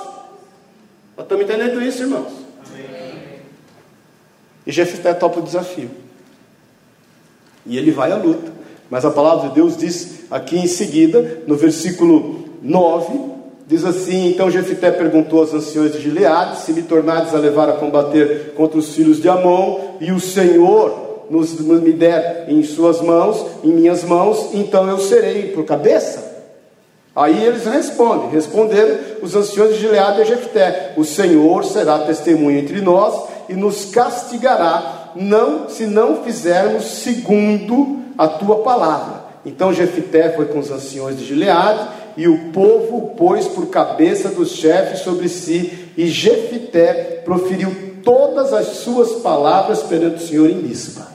A: Nós estamos entendendo isso, irmãos? E Jefité topa o desafio. E ele vai à luta. Mas a palavra de Deus diz aqui em seguida, no versículo 9, diz assim: Então Jefité perguntou aos anciões de Gileade: Se me tornardes a levar a combater contra os filhos de Amon, e o Senhor nos, me der em suas mãos, em minhas mãos, então eu serei por cabeça? Aí eles respondem, responderam os anciões de Gileade e Jefté: O Senhor será testemunha entre nós e nos castigará, não se não fizermos segundo a tua palavra. Então Jefité foi com os anciões de Gileade, e o povo pôs por cabeça dos chefes sobre si, e Jefité proferiu todas as suas palavras perante o Senhor em Mispa.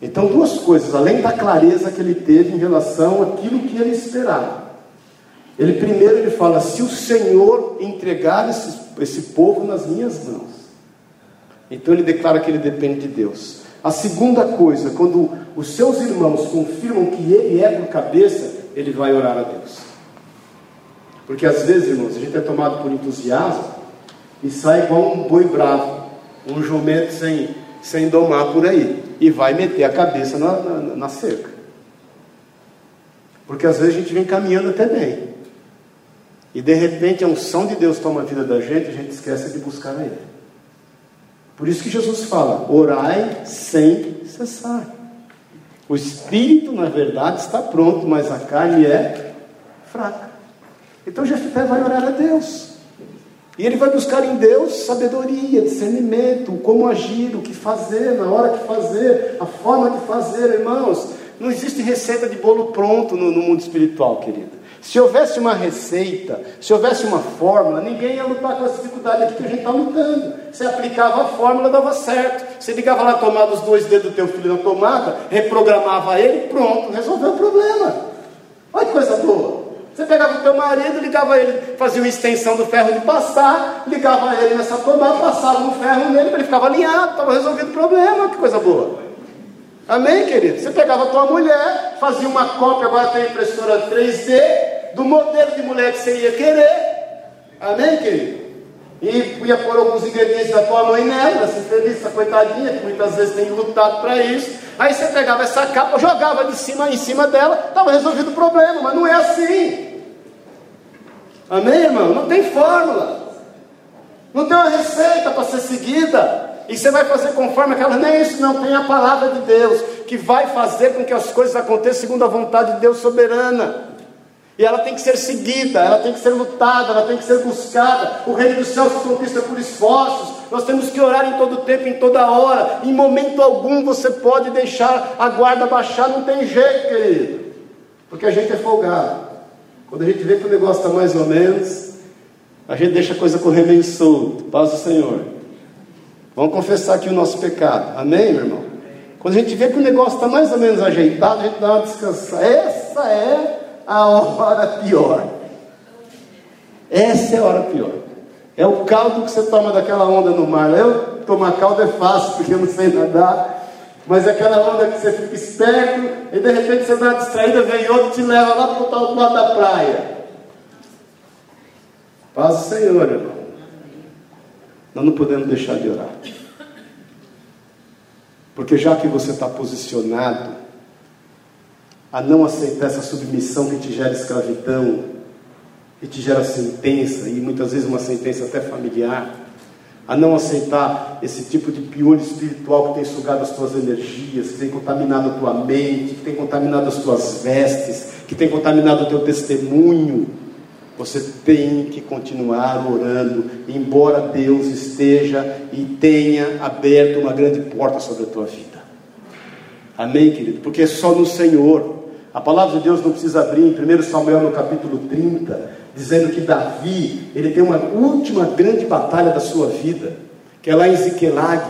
A: Então, duas coisas, além da clareza que ele teve em relação àquilo que ele esperava. Ele primeiro ele fala: se o Senhor entregar esse, esse povo nas minhas mãos, então ele declara que ele depende de Deus. A segunda coisa, quando os seus irmãos confirmam que ele é por cabeça, ele vai orar a Deus. Porque às vezes, irmãos, a gente é tomado por entusiasmo e sai igual um boi bravo, um jumento sem, sem domar por aí, e vai meter a cabeça na, na, na cerca. Porque às vezes a gente vem caminhando até bem, e de repente a unção de Deus toma a vida da gente, a gente esquece de buscar a Ele. Por isso que Jesus fala: orai sem cessar. O espírito, na verdade, está pronto, mas a carne é fraca. Então Jefité vai orar a Deus. E ele vai buscar em Deus sabedoria, discernimento, como agir, o que fazer, na hora que fazer, a forma de fazer, irmãos. Não existe receita de bolo pronto no, no mundo espiritual, querido. Se houvesse uma receita, se houvesse uma fórmula, ninguém ia lutar com essa dificuldade aqui que a gente está lutando. Você aplicava a fórmula, dava certo. Você ligava lá, tomava os dois dedos do teu filho na tomada, reprogramava ele, pronto, resolveu o problema. Olha que coisa boa. Você pegava o teu marido, ligava ele, fazia uma extensão do ferro de passar, ligava ele nessa tomada, passava um ferro nele, ele ficava alinhado, estava resolvido o problema, que coisa boa. Amém, querido? Você pegava a tua mulher, fazia uma cópia, agora tem impressora 3D, do modelo de mulher que você ia querer. Amém, querido? E ia pôr alguns ingredientes da tua mãe nela, essa essa coitadinha, que muitas vezes tem lutado para isso. Aí você pegava essa capa, jogava de cima em cima dela, estava resolvido o problema, mas não é assim. Amém, irmão? Não tem fórmula. Não tem uma receita para ser seguida. E você vai fazer conforme aquela, nem isso, não. Tem a palavra de Deus, que vai fazer com que as coisas aconteçam segundo a vontade de Deus soberana. E ela tem que ser seguida, ela tem que ser lutada, ela tem que ser buscada. O reino dos céus se conquista por esforços. Nós temos que orar em todo tempo, em toda hora. Em momento algum você pode deixar a guarda baixar, não tem jeito, querido. Porque a gente é folgado. Quando a gente vê que o negócio está mais ou menos, a gente deixa a coisa correr meio solto. Paz do Senhor. Vamos confessar aqui o nosso pecado. Amém, meu irmão? Quando a gente vê que o negócio está mais ou menos ajeitado, a gente dá uma descansada. Essa é a hora pior. Essa é a hora pior. É o caldo que você toma daquela onda no mar. Eu tomar caldo é fácil, porque eu não sei nadar. Mas é aquela onda que você fica esperto e de repente você dá uma distraída, vem outro e te leva lá para o lado da praia. Paz o Senhor, irmão. Nós não podemos deixar de orar. Porque já que você está posicionado a não aceitar essa submissão que te gera escravidão, que te gera sentença, e muitas vezes uma sentença até familiar, a não aceitar esse tipo de piolho espiritual que tem sugado as tuas energias, que tem contaminado a tua mente, que tem contaminado as tuas vestes, que tem contaminado o teu testemunho. Você tem que continuar orando, embora Deus esteja e tenha aberto uma grande porta sobre a tua vida. Amém, querido? Porque é só no Senhor. A palavra de Deus não precisa abrir em 1 Samuel no capítulo 30, dizendo que Davi, ele tem uma última grande batalha da sua vida, que é lá em Ziquelag.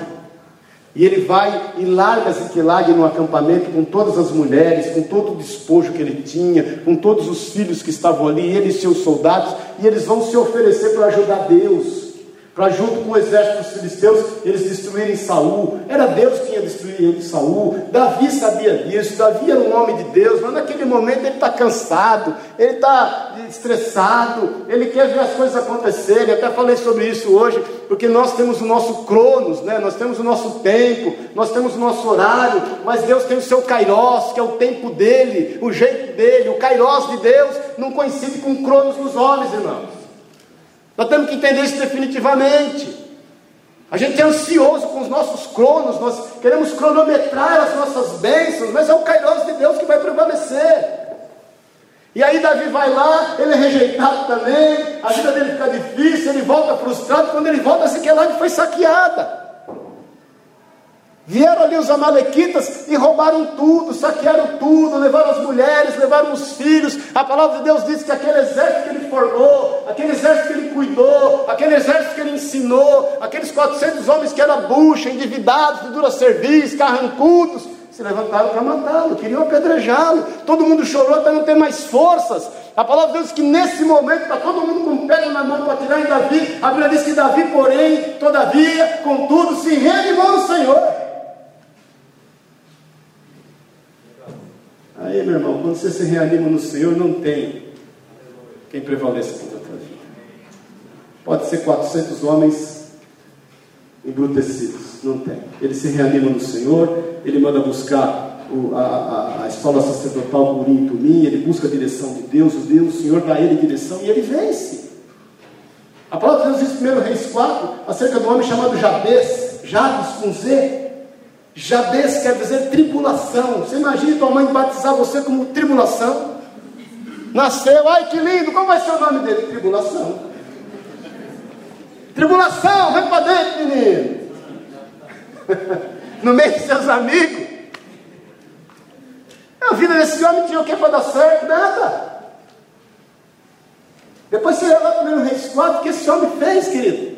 A: E ele vai e larga Ziquelag no acampamento com todas as mulheres, com todo o despojo que ele tinha, com todos os filhos que estavam ali, ele e seus soldados, e eles vão se oferecer para ajudar Deus para junto com o exército dos filisteus eles destruírem Saul. Era Deus que ia destruir ele, Saul. Davi sabia disso. Davi era um homem de Deus, mas naquele momento ele está cansado, ele está estressado, ele quer ver as coisas acontecerem. Até falei sobre isso hoje, porque nós temos o nosso cronos, né? nós temos o nosso tempo, nós temos o nosso horário, mas Deus tem o seu kairos, que é o tempo dele, o jeito dele. O kairos de Deus não coincide com o cronos dos homens, irmãos. Nós temos que entender isso definitivamente. A gente é ansioso com os nossos cronos, nós queremos cronometrar as nossas bênçãos, mas é o Kairos de Deus que vai prevalecer. E aí Davi vai lá, ele é rejeitado também, a vida dele fica difícil, ele volta frustrado, quando ele volta, Siquelag foi saqueada. Vieram ali os amalequitas e roubaram tudo, saquearam tudo, levaram as mulheres, levaram os filhos. A palavra de Deus diz que aquele exército que ele formou, aquele exército que ele cuidou, aquele exército que ele ensinou, aqueles 400 homens que eram bucha, endividados, de dura serviço, carrancudos, se levantaram para matá-lo, queriam apedrejá-lo. Todo mundo chorou até não ter mais forças. A palavra de Deus diz que nesse momento está todo mundo com pedra na mão para tirar em Davi. A Bíblia diz que Davi, porém, todavia, contudo, se reanimou no Senhor. Aí, meu irmão, quando você se reanima no Senhor, não tem quem prevaleça contra a tua vida. Pode ser 400 homens embrutecidos, não tem. Ele se reanima no Senhor, ele manda buscar o, a, a, a, escola sacerdotal por Tumim, ele busca a direção de Deus, o Deus, o Senhor dá a ele direção e ele vence. A palavra de Deus diz em 1 Reis 4 acerca do homem chamado Jabes, Jabes com Z, Jabez quer dizer tribulação. Você imagina tua mãe batizar você como tribulação? Nasceu, ai que lindo, qual vai ser o nome dele? Tribulação. Tribulação, vem para dentro, menino. [LAUGHS] no meio de seus amigos. A vida desse homem tinha o que para dar certo? Nada. Depois você para o Reis 4, o que esse homem fez, querido?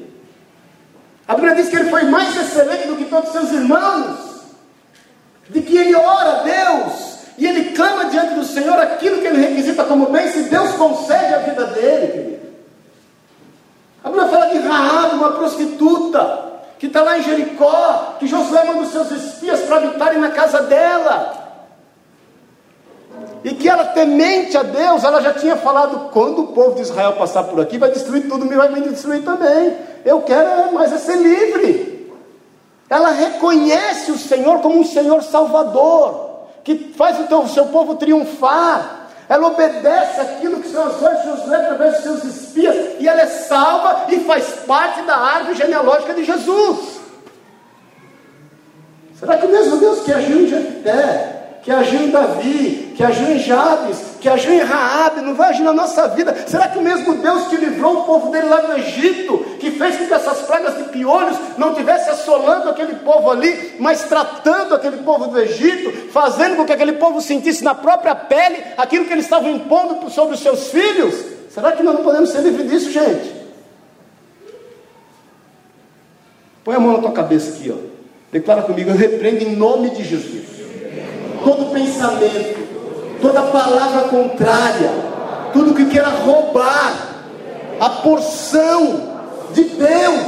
A: A Bíblia diz que ele foi mais excelente do que todos seus irmãos de que ele ora a Deus e ele clama diante do Senhor aquilo que ele requisita como bem, se Deus concede a vida dele, querido. A Bíblia fala de Raab, uma prostituta, que está lá em Jericó, que Josué manda os seus espias para habitarem na casa dela. E que ela, temente a Deus, ela já tinha falado: quando o povo de Israel passar por aqui, vai destruir tudo, me vai me destruir também. Eu quero mais é ser livre. Ela reconhece o Senhor como um Senhor salvador, que faz o, seu povo triunfar. Ela obedece aquilo que as de Josué através dos seus espias, e ela é salva e faz parte da árvore genealógica de Jesus. Será que o mesmo Deus que agiu em Jefté, que agiu em Davi, que agiu em Jabes, que agiu em Raabe, não vai agir na nossa vida? Será que o mesmo Deus que livrou o povo dele lá no Egito, que fez com que essas pragas de piolhos não tivesse assolando aquele povo ali, mas tratando aquele povo do Egito, fazendo com que aquele povo sentisse na própria pele aquilo que eles estavam impondo sobre os seus filhos? Será que nós não podemos ser livres disso, gente? Põe a mão na tua cabeça aqui, ó. Declara comigo, eu repreendo em nome de Jesus todo pensamento, toda palavra contrária, tudo que queira roubar a porção de Deus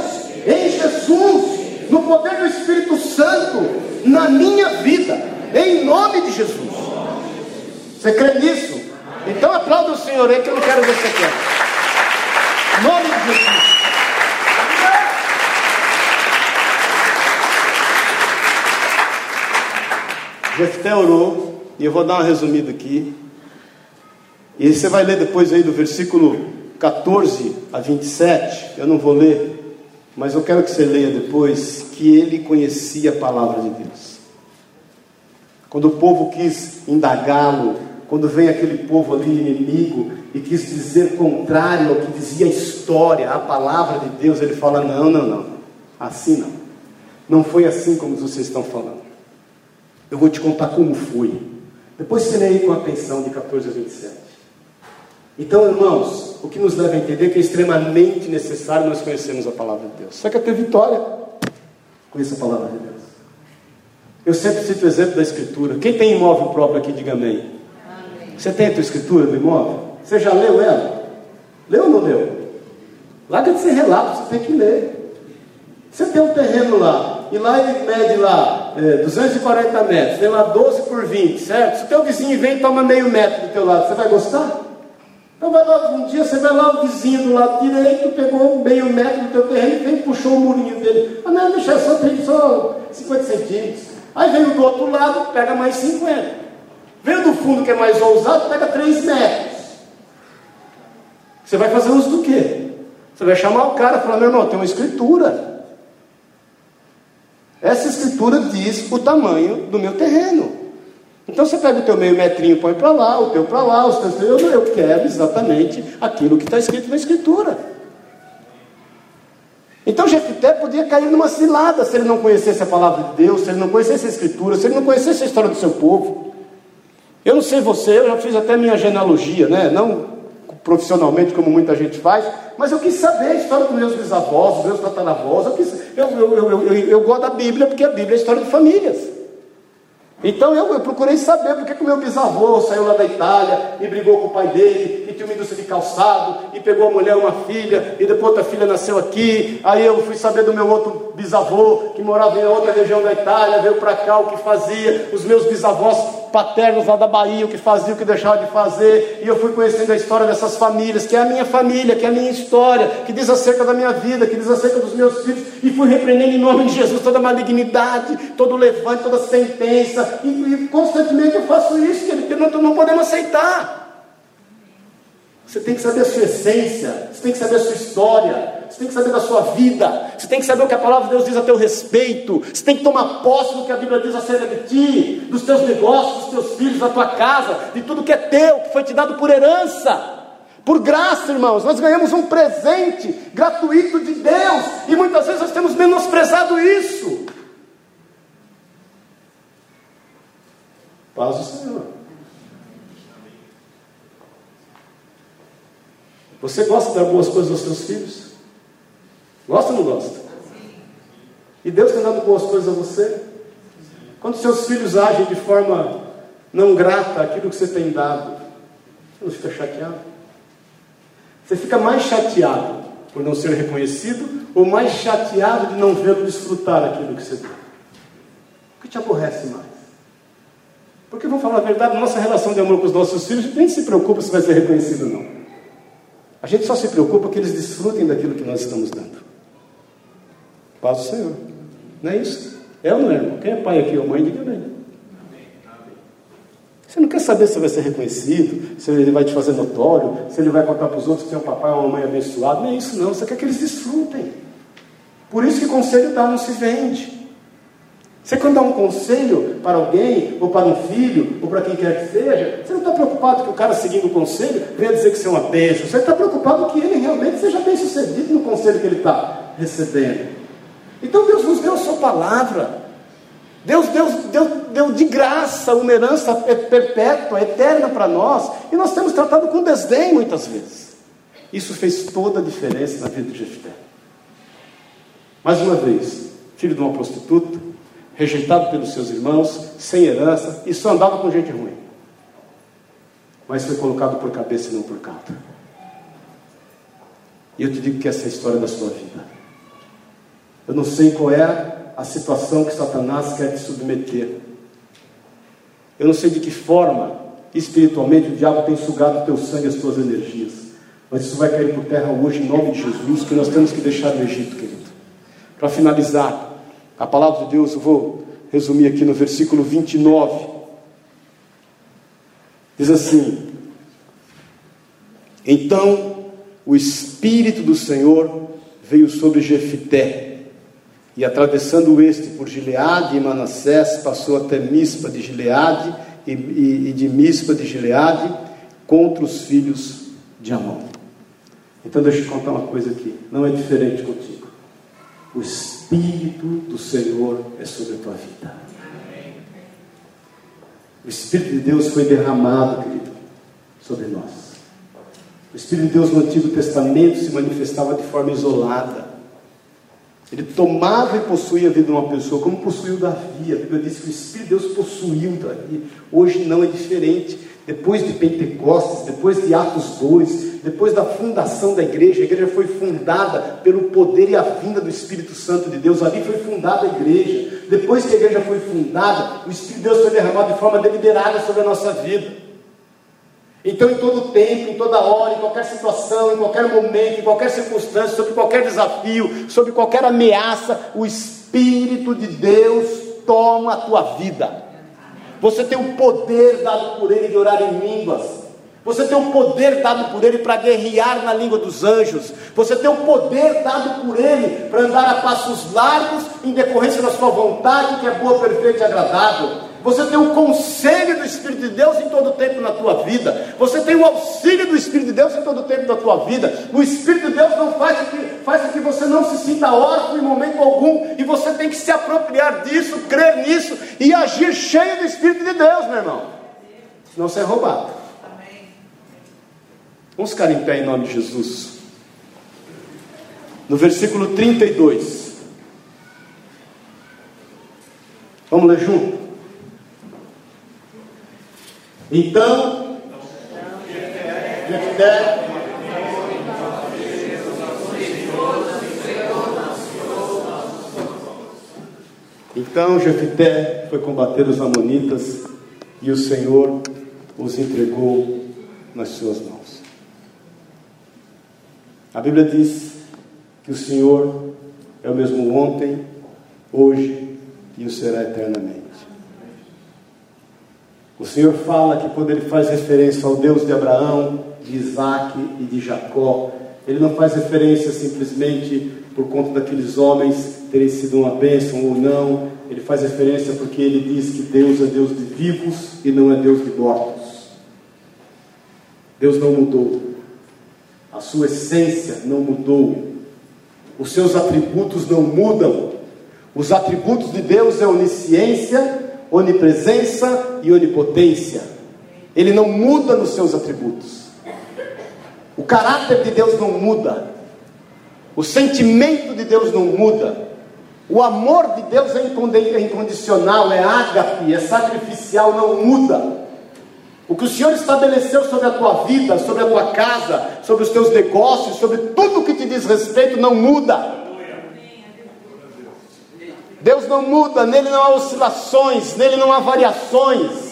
A: em Jesus, no poder do Espírito Santo, na minha vida, em nome de Jesus. Você crê nisso? Então aplauda o Senhor aí que eu não quero ver você quer. Em nome de Jesus. Jefté orou, e eu vou dar uma resumida aqui. E você vai ler depois aí do versículo 14 a 27, eu não vou ler, Mas eu quero que você leia depois que ele conhecia a palavra de Deus. Quando o povo quis indagá-lo, quando vem aquele povo ali inimigo e quis dizer contrário ao que dizia a história, a palavra de Deus, ele fala: não, não, não, assim não. Não foi assim como vocês estão falando. Eu vou te contar como foi. Depois você leia com atenção de 14 a 27. Então, irmãos, o que nos leva a entender que é extremamente necessário nós conhecermos a palavra de Deus. Só quer ter vitória? Conheça a palavra de Deus. Eu sempre cito o exemplo da escritura. Quem tem imóvel próprio aqui, diga amém. amém. Você tem a tua escritura do imóvel? Você já leu ela? Leu ou não leu? Larga de ser relato, você tem que ler. Você tem um terreno lá, e lá ele mede lá é, 240 metros, tem lá 12 por 20, certo? Se o teu vizinho vem e toma meio metro do teu lado, você vai gostar? Então vai lá, um dia você vai lá, o vizinho do lado direito pegou meio metro do teu terreno e vem, puxou o murinho dele. Ah não, deixa só, tem só 50 centímetros. Aí veio do outro lado, pega mais 50. Veio do fundo que é mais ousado, pega 3 metros. Você vai fazer uso do quê? Você vai chamar o cara e falar, meu irmão, tem uma escritura. Essa escritura diz o tamanho do meu terreno. Então você pega o teu meio metrinho, põe para lá, o teu para lá, os teus. Eu, eu quero exatamente aquilo que está escrito na escritura. Então Jefité podia cair numa cilada se ele não conhecesse a palavra de Deus, se ele não conhecesse a Escritura, se ele não conhecesse a história do seu povo. Eu não sei você, eu já fiz até minha genealogia, né? não profissionalmente como muita gente faz, mas eu quis saber a história dos meus bisavós, dos meus tataravós. Eu, quis, eu, eu, eu, eu, gosto da Bíblia porque a Bíblia é a história de famílias. Então eu, eu procurei saber porque que o meu bisavô saiu lá da Itália e brigou com o pai dele, e tinha uma indústria de calçado, e pegou a mulher, uma filha, e depois outra filha nasceu aqui. Aí eu fui saber do meu outro bisavô, que morava em outra região da Itália, veio para cá, o que fazia, os meus bisavós paternos lá da Bahia, o que fazia, o que deixava de fazer, e eu fui conhecendo a história dessas famílias, que é a minha família, que é a minha história, que diz acerca da minha vida, que diz acerca dos meus filhos, e fui repreendendo em nome de Jesus toda malignidade, todo levante, toda sentença, e, e constantemente eu faço isso, que não, não podemos aceitar. Você tem que saber a sua essência, você tem que saber a sua história, você tem que saber da sua vida, você tem que saber o que a palavra de Deus diz a teu respeito, você tem que tomar posse do que a Bíblia diz acerca de ti, dos teus negócios, dos teus filhos, da tua casa, de tudo que é teu, que foi te dado por herança. Por graça, irmãos, nós ganhamos um presente gratuito de Deus e muitas vezes nós temos menosprezado isso. Paz do Senhor. Você gosta de algumas coisas dos seus filhos? Gosta ou não gosta? E Deus tem dado boas coisas a você? Quando seus filhos agem de forma não grata aquilo que você tem dado, você não fica chateado? Você fica mais chateado por não ser reconhecido ou mais chateado de não vê-lo desfrutar aquilo que você deu? O que te aborrece mais? Porque vamos falar a verdade, nossa relação de amor com os nossos filhos nem se preocupa se vai ser reconhecido ou não. A gente só se preocupa que eles desfrutem daquilo que nós estamos dando. Paz do Senhor. Não é isso? É ou não é, irmão? Quem é pai aqui ou mãe, diga bem. Você não quer saber se vai ser reconhecido, se ele vai te fazer notório, se ele vai contar para os outros que tem um papai ou uma mãe abençoado. Não é isso, não. Você quer que eles desfrutem. Por isso que conselho dá não se vende. Você quando dá um conselho para alguém, ou para um filho, ou para quem quer que seja, você não está preocupado que o cara seguindo o conselho venha dizer que você é uma bênção. Você está preocupado que ele realmente seja bem sucedido no conselho que ele está recebendo. Então Deus nos deu a sua palavra. Deus deu, deu, deu de graça uma herança perpétua, eterna para nós, e nós temos tratado com desdém muitas vezes. Isso fez toda a diferença na vida de Jefté. Mais uma vez, filho de uma prostituta, rejeitado pelos seus irmãos, sem herança e só andava com gente ruim. Mas foi colocado por cabeça e não por cauda. E eu te digo que essa é a história da sua vida. Eu não sei qual é a situação que Satanás quer te submeter. Eu não sei de que forma, espiritualmente, o diabo tem sugado o teu sangue e as tuas energias. Mas isso vai cair por terra hoje, em nome de Jesus, que nós temos que deixar o Egito, querido. Para finalizar, a palavra de Deus, eu vou resumir aqui no versículo 29. Diz assim: Então o Espírito do Senhor veio sobre Jefité, e atravessando este por Gileade e Manassés, passou até Mispa de Gileade e, e, e de Mispa de Gileade contra os filhos de Amon. Então deixa eu te contar uma coisa aqui, não é diferente contigo. O Espírito do Senhor é sobre a tua vida. O Espírito de Deus foi derramado, querido, sobre nós. O Espírito de Deus no Antigo Testamento se manifestava de forma isolada. Ele tomava e possuía a vida de uma pessoa, como possuiu Davi. A Bíblia diz que o Espírito de Deus possuiu Davi. Hoje não é diferente. Depois de Pentecostes, depois de Atos 2, depois da fundação da igreja, a igreja foi fundada pelo poder e a vinda do Espírito Santo de Deus. Ali foi fundada a igreja. Depois que a igreja foi fundada, o Espírito de Deus foi derramado de forma deliberada sobre a nossa vida. Então, em todo tempo, em toda hora, em qualquer situação, em qualquer momento, em qualquer circunstância, sobre qualquer desafio, sobre qualquer ameaça, o Espírito de Deus toma a tua vida. Você tem o poder dado por Ele de orar em línguas. Você tem o poder dado por Ele para guerrear na língua dos anjos. Você tem o poder dado por Ele para andar a passos largos em decorrência da sua vontade, que é boa, perfeita e agradável. Você tem o conselho do Espírito de Deus em todo o tempo na tua vida. Você tem o auxílio do Espírito de Deus em todo o tempo da tua vida. O Espírito de Deus não faz com que, faz com que você não se sinta órfão em momento algum. E você tem que se apropriar disso, crer nisso e agir cheio do Espírito de Deus, meu irmão. Senão você é roubado. Vamos ficar em pé em nome de Jesus. No versículo 32. Vamos ler junto? Então, Jefté Então Jefité foi combater os amonitas e o Senhor os entregou nas suas mãos. A Bíblia diz que o Senhor é o mesmo ontem, hoje e o será eternamente. O Senhor fala que quando ele faz referência ao Deus de Abraão, de Isaac e de Jacó, ele não faz referência simplesmente por conta daqueles homens terem sido uma bênção ou não, ele faz referência porque ele diz que Deus é Deus de vivos e não é Deus de mortos. Deus não mudou, a sua essência não mudou, os seus atributos não mudam. Os atributos de Deus é onisciência, onipresença e onipotência. Ele não muda nos seus atributos. O caráter de Deus não muda. O sentimento de Deus não muda. O amor de Deus é, é incondicional, é ágape, é sacrificial, não muda. O que o Senhor estabeleceu sobre a tua vida, sobre a tua casa, sobre os teus negócios, sobre tudo que te diz respeito, não muda. Deus não muda, nele não há oscilações, nele não há variações.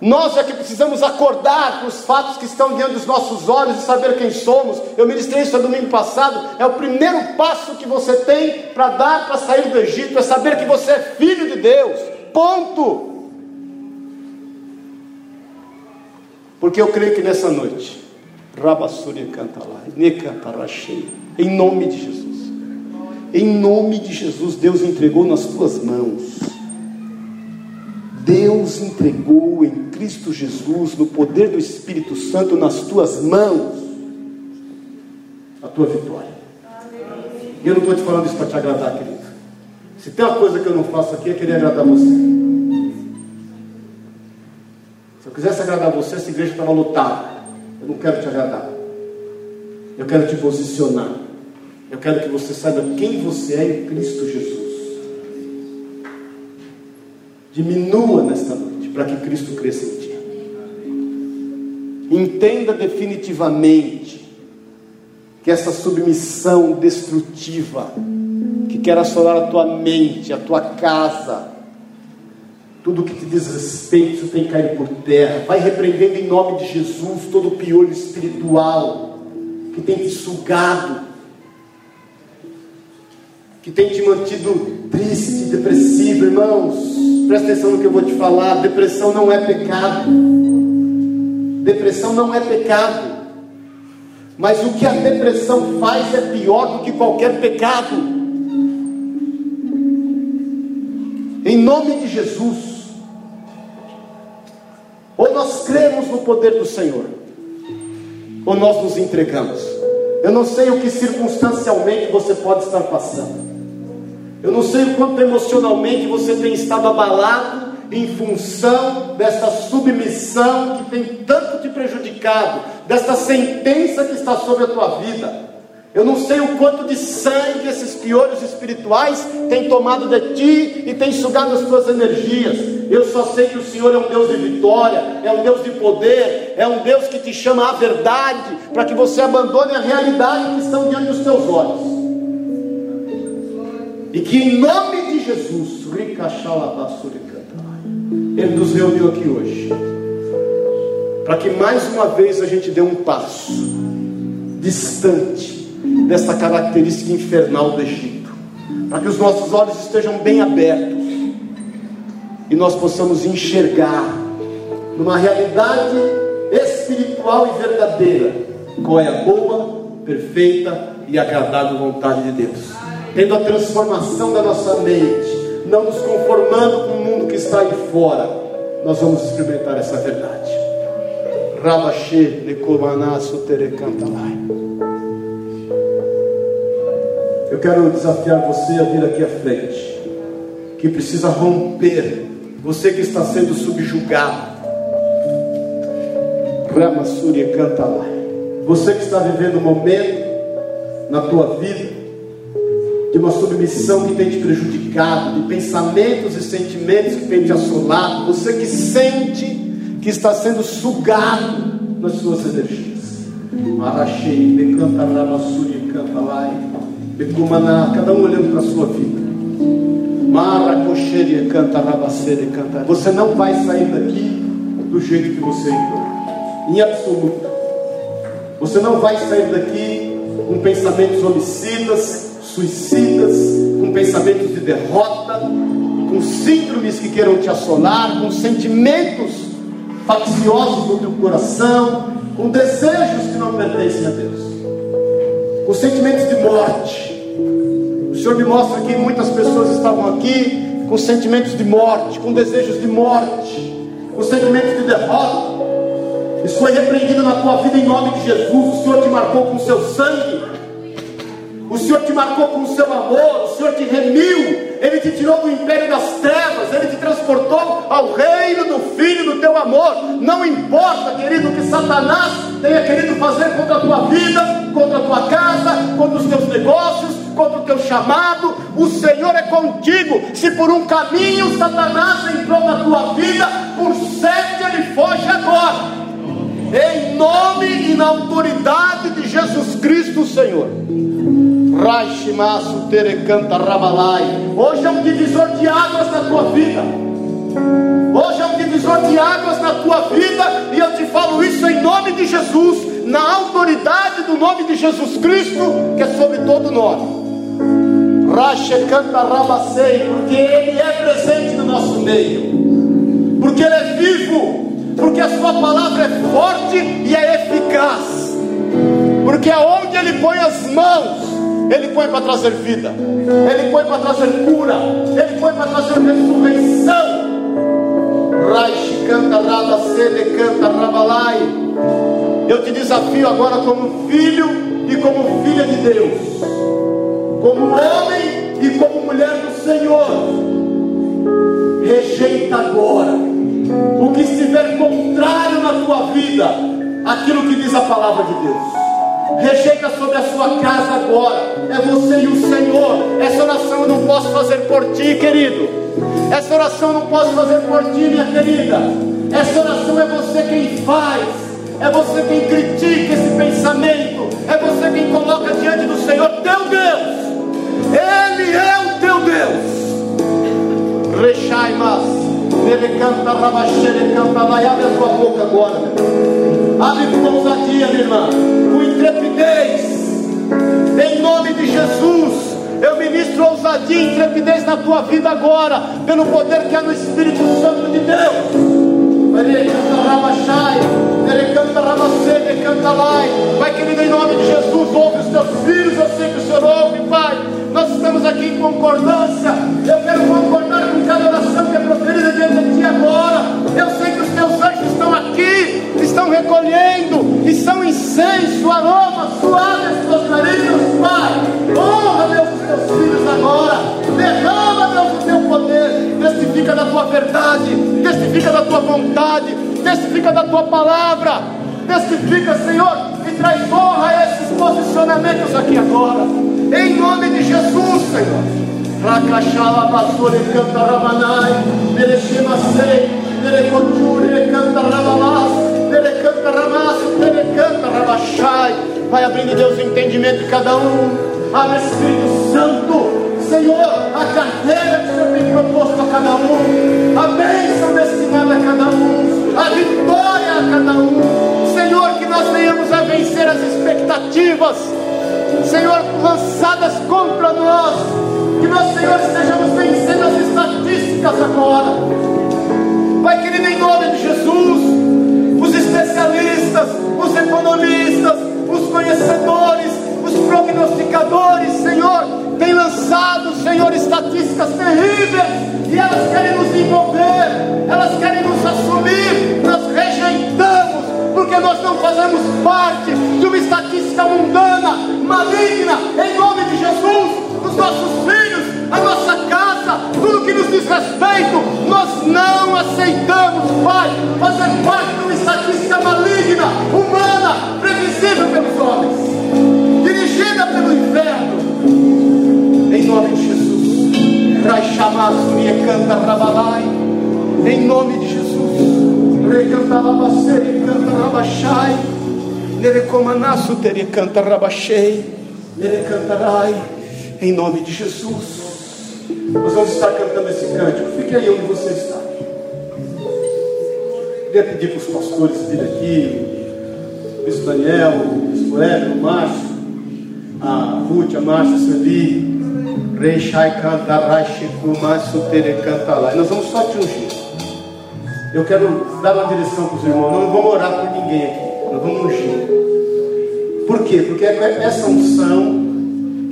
A: Nós é que precisamos acordar com os fatos que estão diante dos nossos olhos e saber quem somos. Eu ministrei isso no domingo passado. É o primeiro passo que você tem para dar para sair do Egito, é saber que você é filho de Deus. Ponto. Porque eu creio que nessa noite, Rabassuri canta lá, em nome de Jesus. Em nome de Jesus, Deus entregou nas tuas mãos. Deus entregou em Cristo Jesus, no poder do Espírito Santo, nas tuas mãos, a tua vitória. E eu não estou te falando isso para te agradar, querido. Se tem uma coisa que eu não faço aqui é querer agradar você. Se eu quisesse agradar você, essa igreja estava lotada. Eu não quero te agradar. Eu quero te posicionar. Eu quero que você saiba quem você é em Cristo Jesus. Diminua nesta noite para que Cristo cresça em ti. Entenda definitivamente que essa submissão destrutiva, que quer assolar a tua mente, a tua casa, tudo que te diz respeito, tem que cair por terra. Vai repreendendo em nome de Jesus todo o piolho espiritual que tem te sugado que tem te mantido triste, depressivo, irmãos, presta atenção no que eu vou te falar: depressão não é pecado. Depressão não é pecado. Mas o que a depressão faz é pior do que qualquer pecado. Em nome de Jesus. Ou nós cremos no poder do Senhor, ou nós nos entregamos. Eu não sei o que circunstancialmente você pode estar passando. Eu não sei o quanto emocionalmente você tem estado abalado em função desta submissão que tem tanto te prejudicado, desta sentença que está sobre a tua vida. Eu não sei o quanto de sangue esses piolhos espirituais têm tomado de ti e têm sugado as tuas energias. Eu só sei que o Senhor é um Deus de vitória, é um Deus de poder, é um Deus que te chama à verdade, para que você abandone a realidade que estão diante dos teus olhos. E que em nome de Jesus, Ele nos reuniu aqui hoje, para que mais uma vez a gente dê um passo distante desta característica infernal do Egito, para que os nossos olhos estejam bem abertos e nós possamos enxergar numa realidade espiritual e verdadeira qual é a boa, perfeita e agradável vontade de Deus. Tendo a transformação da nossa mente, não nos conformando com o mundo que está aí fora, nós vamos experimentar essa verdade. Rabaxê, Nekomaná, Soterecantalai. Eu quero desafiar você a vir aqui à frente, que precisa romper você que está sendo subjugado. Ramassuri canta lá. Você que está vivendo um momento na tua vida de uma submissão que tem te prejudicado, de pensamentos e sentimentos que tem te assolado. Você que sente que está sendo sugado nas suas energias. Marachei, decanta Ramassuri canta lá. Becumaná, cada um olhando para a sua vida. Você não vai sair daqui do jeito que você entrou, em absoluto. Você não vai sair daqui com pensamentos homicidas, suicidas, com pensamentos de derrota, com síndromes que queiram te assolar, com sentimentos facciosos no teu coração, com desejos que não pertencem a Deus, com sentimentos de morte o Senhor me mostra que muitas pessoas estavam aqui com sentimentos de morte, com desejos de morte, com sentimentos de derrota. Isso foi repreendido na tua vida em nome de Jesus. O Senhor te marcou com o seu sangue. O Senhor te marcou com o seu amor. O Senhor te remiu. Ele te tirou do império das trevas. Ele te transportou ao reino do Filho do teu amor. Não importa, querido, o que Satanás tenha querido fazer contra a tua vida, contra a tua casa, contra os teus negócios, contra o teu chamado, o Senhor é contigo. Se por um caminho Satanás entrou na tua vida, por sete ele foge agora. Em nome e na autoridade de Jesus Cristo, Senhor. Raishimasu terecanta rabalai. Hoje é um divisor de águas na tua vida. Hoje é um divisor de águas na tua vida, e eu te falo isso em nome de Jesus, na autoridade do nome de Jesus Cristo, que é sobre todo nome. Rache canta rabacei, porque Ele é presente no nosso meio, porque Ele é vivo, porque a Sua palavra é forte e é eficaz, porque aonde Ele põe as mãos, Ele põe para trazer vida, Ele põe para trazer cura, Ele põe para trazer ressurreição. Raixe canta rabacei, canta rabalai. Eu te desafio agora como filho e como filha de Deus como homem e como mulher do Senhor. Rejeita agora o que estiver contrário na tua vida, aquilo que diz a palavra de Deus. Rejeita sobre a sua casa agora. É você e o Senhor. Essa oração eu não posso fazer por ti, querido. Essa oração eu não posso fazer por ti, minha querida. Essa oração é você quem faz. É você quem critica esse pensamento. É você quem coloca diante do Senhor, teu Deus. Ele é o teu Deus. Rechaimas, ele canta rabaxere, canta vai, abre a tua boca agora. Abre com ousadia, minha irmã, com intrepidez, em nome de Jesus. Eu ministro ousadia e intrepidez na tua vida agora, pelo poder que é no Espírito Santo de Deus. Maria, canta canta canta Lai. Pai querido, em nome de Jesus, ouve os teus filhos, eu sei que o Senhor ouve, Pai. Nós estamos aqui em concordância. Eu quero concordar com cada oração que é proferida diante de ti agora. Eu sei estão recolhendo e são incenso, aroma suave aos teus narinos, Pai. Honra, Deus, os teus filhos agora. Derrama, Deus, o teu poder. Testifica da tua verdade, testifica da tua vontade, testifica da tua palavra. Testifica, Senhor, e traz honra a esses posicionamentos aqui agora. Em nome de Jesus, Senhor. Rakashala basore canta sei, canta merecanta ramas, merecanta rabachai. Vai abrindo Deus o entendimento de cada um. Abre Espírito Santo, Senhor, a carteira que o Senhor tem proposto a cada um, a bênção destinada a cada um, a vitória a cada um. Senhor, que nós venhamos a vencer as expectativas, Senhor, lançadas contra nós que nós, Senhor, estejamos vencendo as estatísticas agora. Pai querido, em nome de Jesus, especialistas, os economistas, os conhecedores, os prognosticadores, Senhor, têm lançado, Senhor, estatísticas terríveis e elas querem nos envolver, elas querem nos assumir, nós rejeitamos, porque nós não fazemos parte de uma estatística mundana, maligna, em nome de Jesus os nossos filhos, a nossa casa, tudo que nos diz respeito, nós não aceitamos, Pai, fazer parte de uma estatística maligna, humana, previsível pelos homens, dirigida pelo inferno. Em nome de Jesus. canta Rabalai. Em nome de Jesus. Recanta Rabacei, canta Rabachai. Nerecomanaço, teria canta Rabachei. Nerecantarai em nome de Jesus. Nós vamos estar cantando esse cântico. Fique aí onde você está. Queria pedir para os pastores virem aqui, o bispo Daniel, o bispo Hélio, o Márcio, a Ruth, a Márcia, Sueli, Rei Shai canta, Rashiku, Márcio Tere canta lá. Nós vamos só te ungir. Eu quero dar uma direção para os irmãos. Não vamos orar por ninguém aqui. Nós vamos ungir. Por quê? Porque é essa unção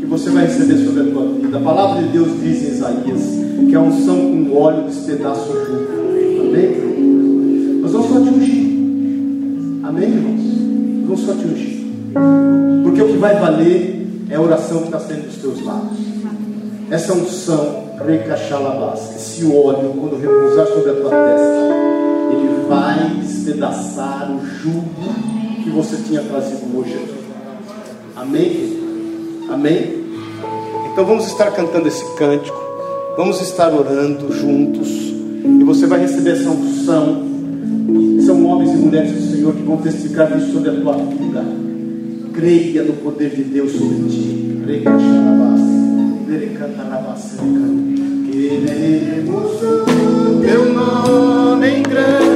A: que você vai receber sobre a tua vida. A palavra de Deus diz em Isaías que a unção com óleo despedaça o jugo. Amém? Nós vamos só te ungir. Amém, irmãos? Nós vamos só te ungir. Porque o que vai valer é a oração que está sendo dos teus lábios. Essa unção, recachalabás, esse óleo, quando repousar sobre a tua testa, ele vai despedaçar o jugo que você tinha trazido hoje aqui. Amém? Amém? Então vamos estar cantando esse cântico, vamos estar orando juntos, e você vai receber essa unção. São homens e mulheres do Senhor que vão testificar isso sobre a tua vida. Creia no poder de Deus sobre ti. Queremos o teu nome em grande.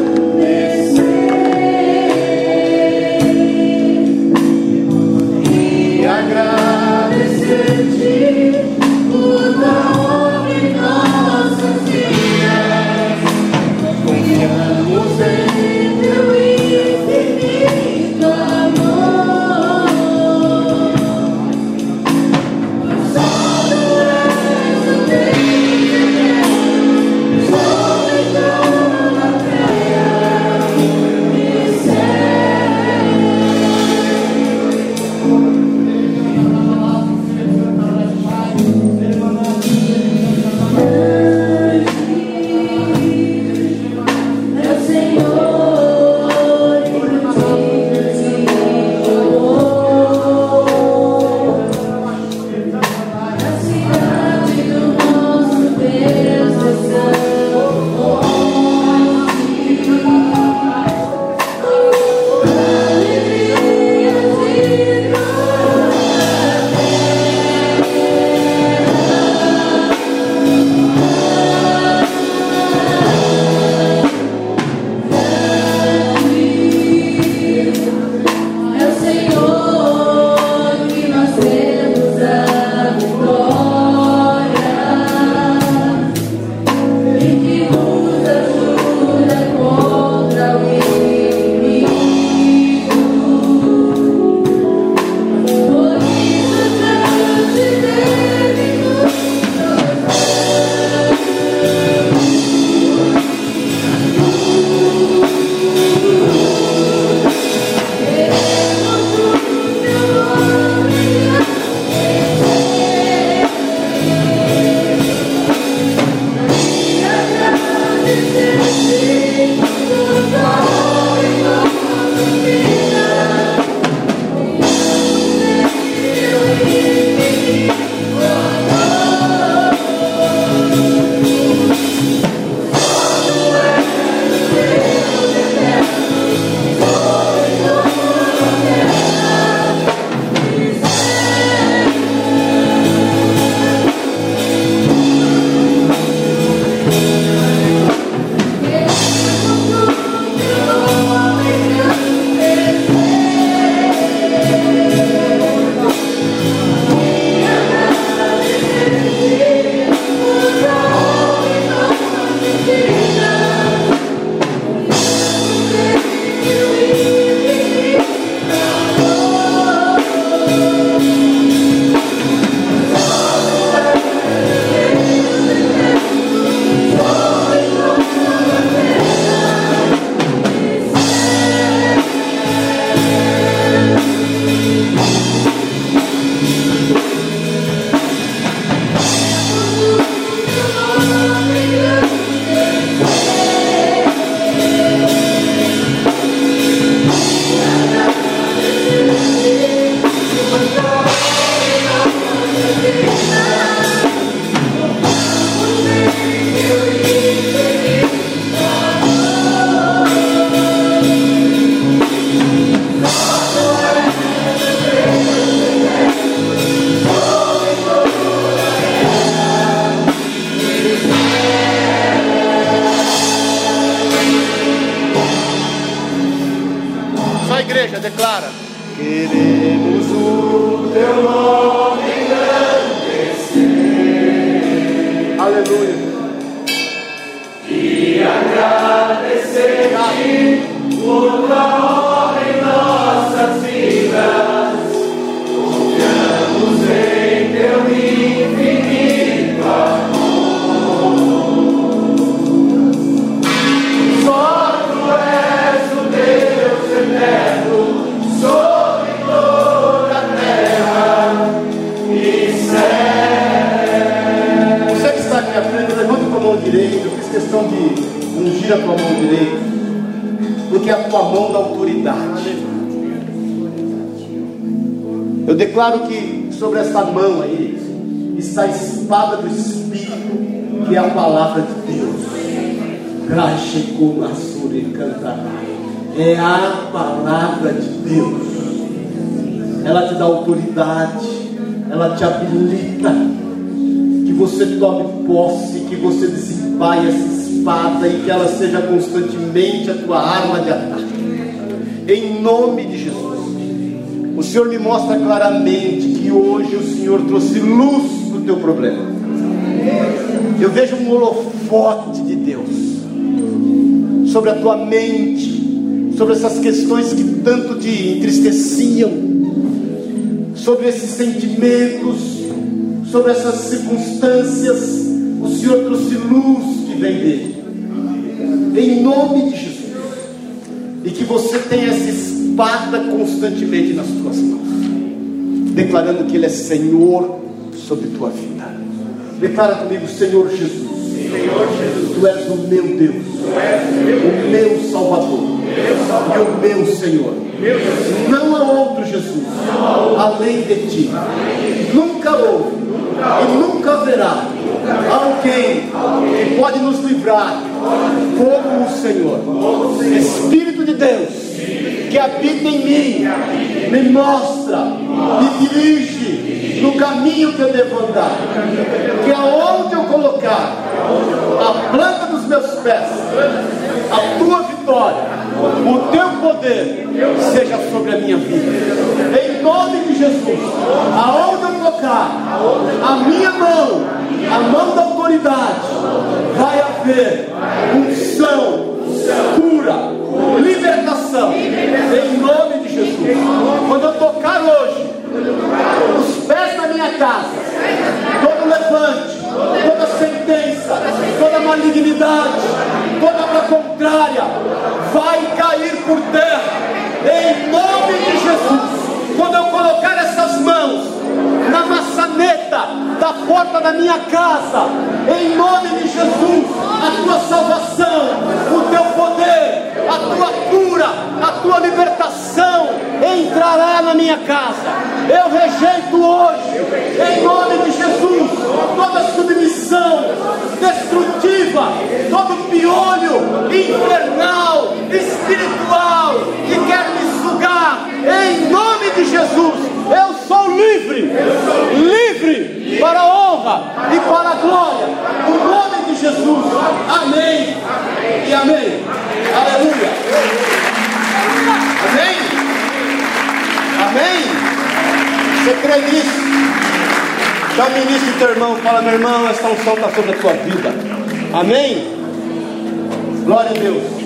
A: Igreja, declara. Queremos o teu nome engrandecer. Aleluia. E agradecer-te por tua ungir a tua mão direita, porque é a tua mão da autoridade. Eu declaro que sobre essa mão aí está a espada do Espírito, que é a palavra de Deus. É a palavra de Deus. Ela te dá autoridade, ela te habilita que você tome posse, que você desembaie essa espada e que ela seja constantemente a tua arma de ataque. Em nome de Jesus. O Senhor me mostra claramente que hoje o Senhor trouxe luz para o teu problema. Eu vejo um holofote de Deus sobre a tua mente, sobre essas questões que tanto te entristeciam, sobre esses sentimentos sobre essas circunstâncias, o Senhor trouxe luz que vem dele. Em nome de Jesus. E que você tenha essa espada constantemente nas tuas mãos, declarando que Ele é Senhor sobre tua vida. Declara comigo, Senhor Jesus. Senhor Jesus, Tu és o meu Deus, o meu Salvador e o meu Senhor. Não há outro Jesus além de Ti. Nunca houve e nunca haverá alguém que pode nos livrar como o Senhor. Espírito de Deus que habita em mim, me mostra, me dirige no caminho que eu devo andar, que aonde eu colocar a planta dos meus pés, a tua vitória o teu poder seja sobre a minha vida. Em nome de Jesus, aonde eu tocar a minha mão, a mão da autoridade, vai haver unção, cura, libertação. Em nome de Jesus. Quando eu tocar hoje, os pés da minha casa, todo levante, toda sentença, toda malignidade, toda obra contrária, vai cair por terra, em nome de Jesus. Quando eu colocar essas mãos na maçaneta da porta da minha casa, em nome de Jesus, a tua salvação, o teu poder, a tua cura, a tua libertação entrará na minha casa. Eu rejeito hoje, em nome de Jesus, toda submissão destrutiva, todo piolho infernal, espiritual que quer me sugar, em nome de Jesus. Eu sou livre, livre para a honra e para a glória, no nome de Jesus. Amém e amém. Aleluia. Amém. Amém. Você crê nisso? Dá o ministro teu irmão, fala, meu irmão, essa unção está sobre a tua vida. Amém? Glória a Deus.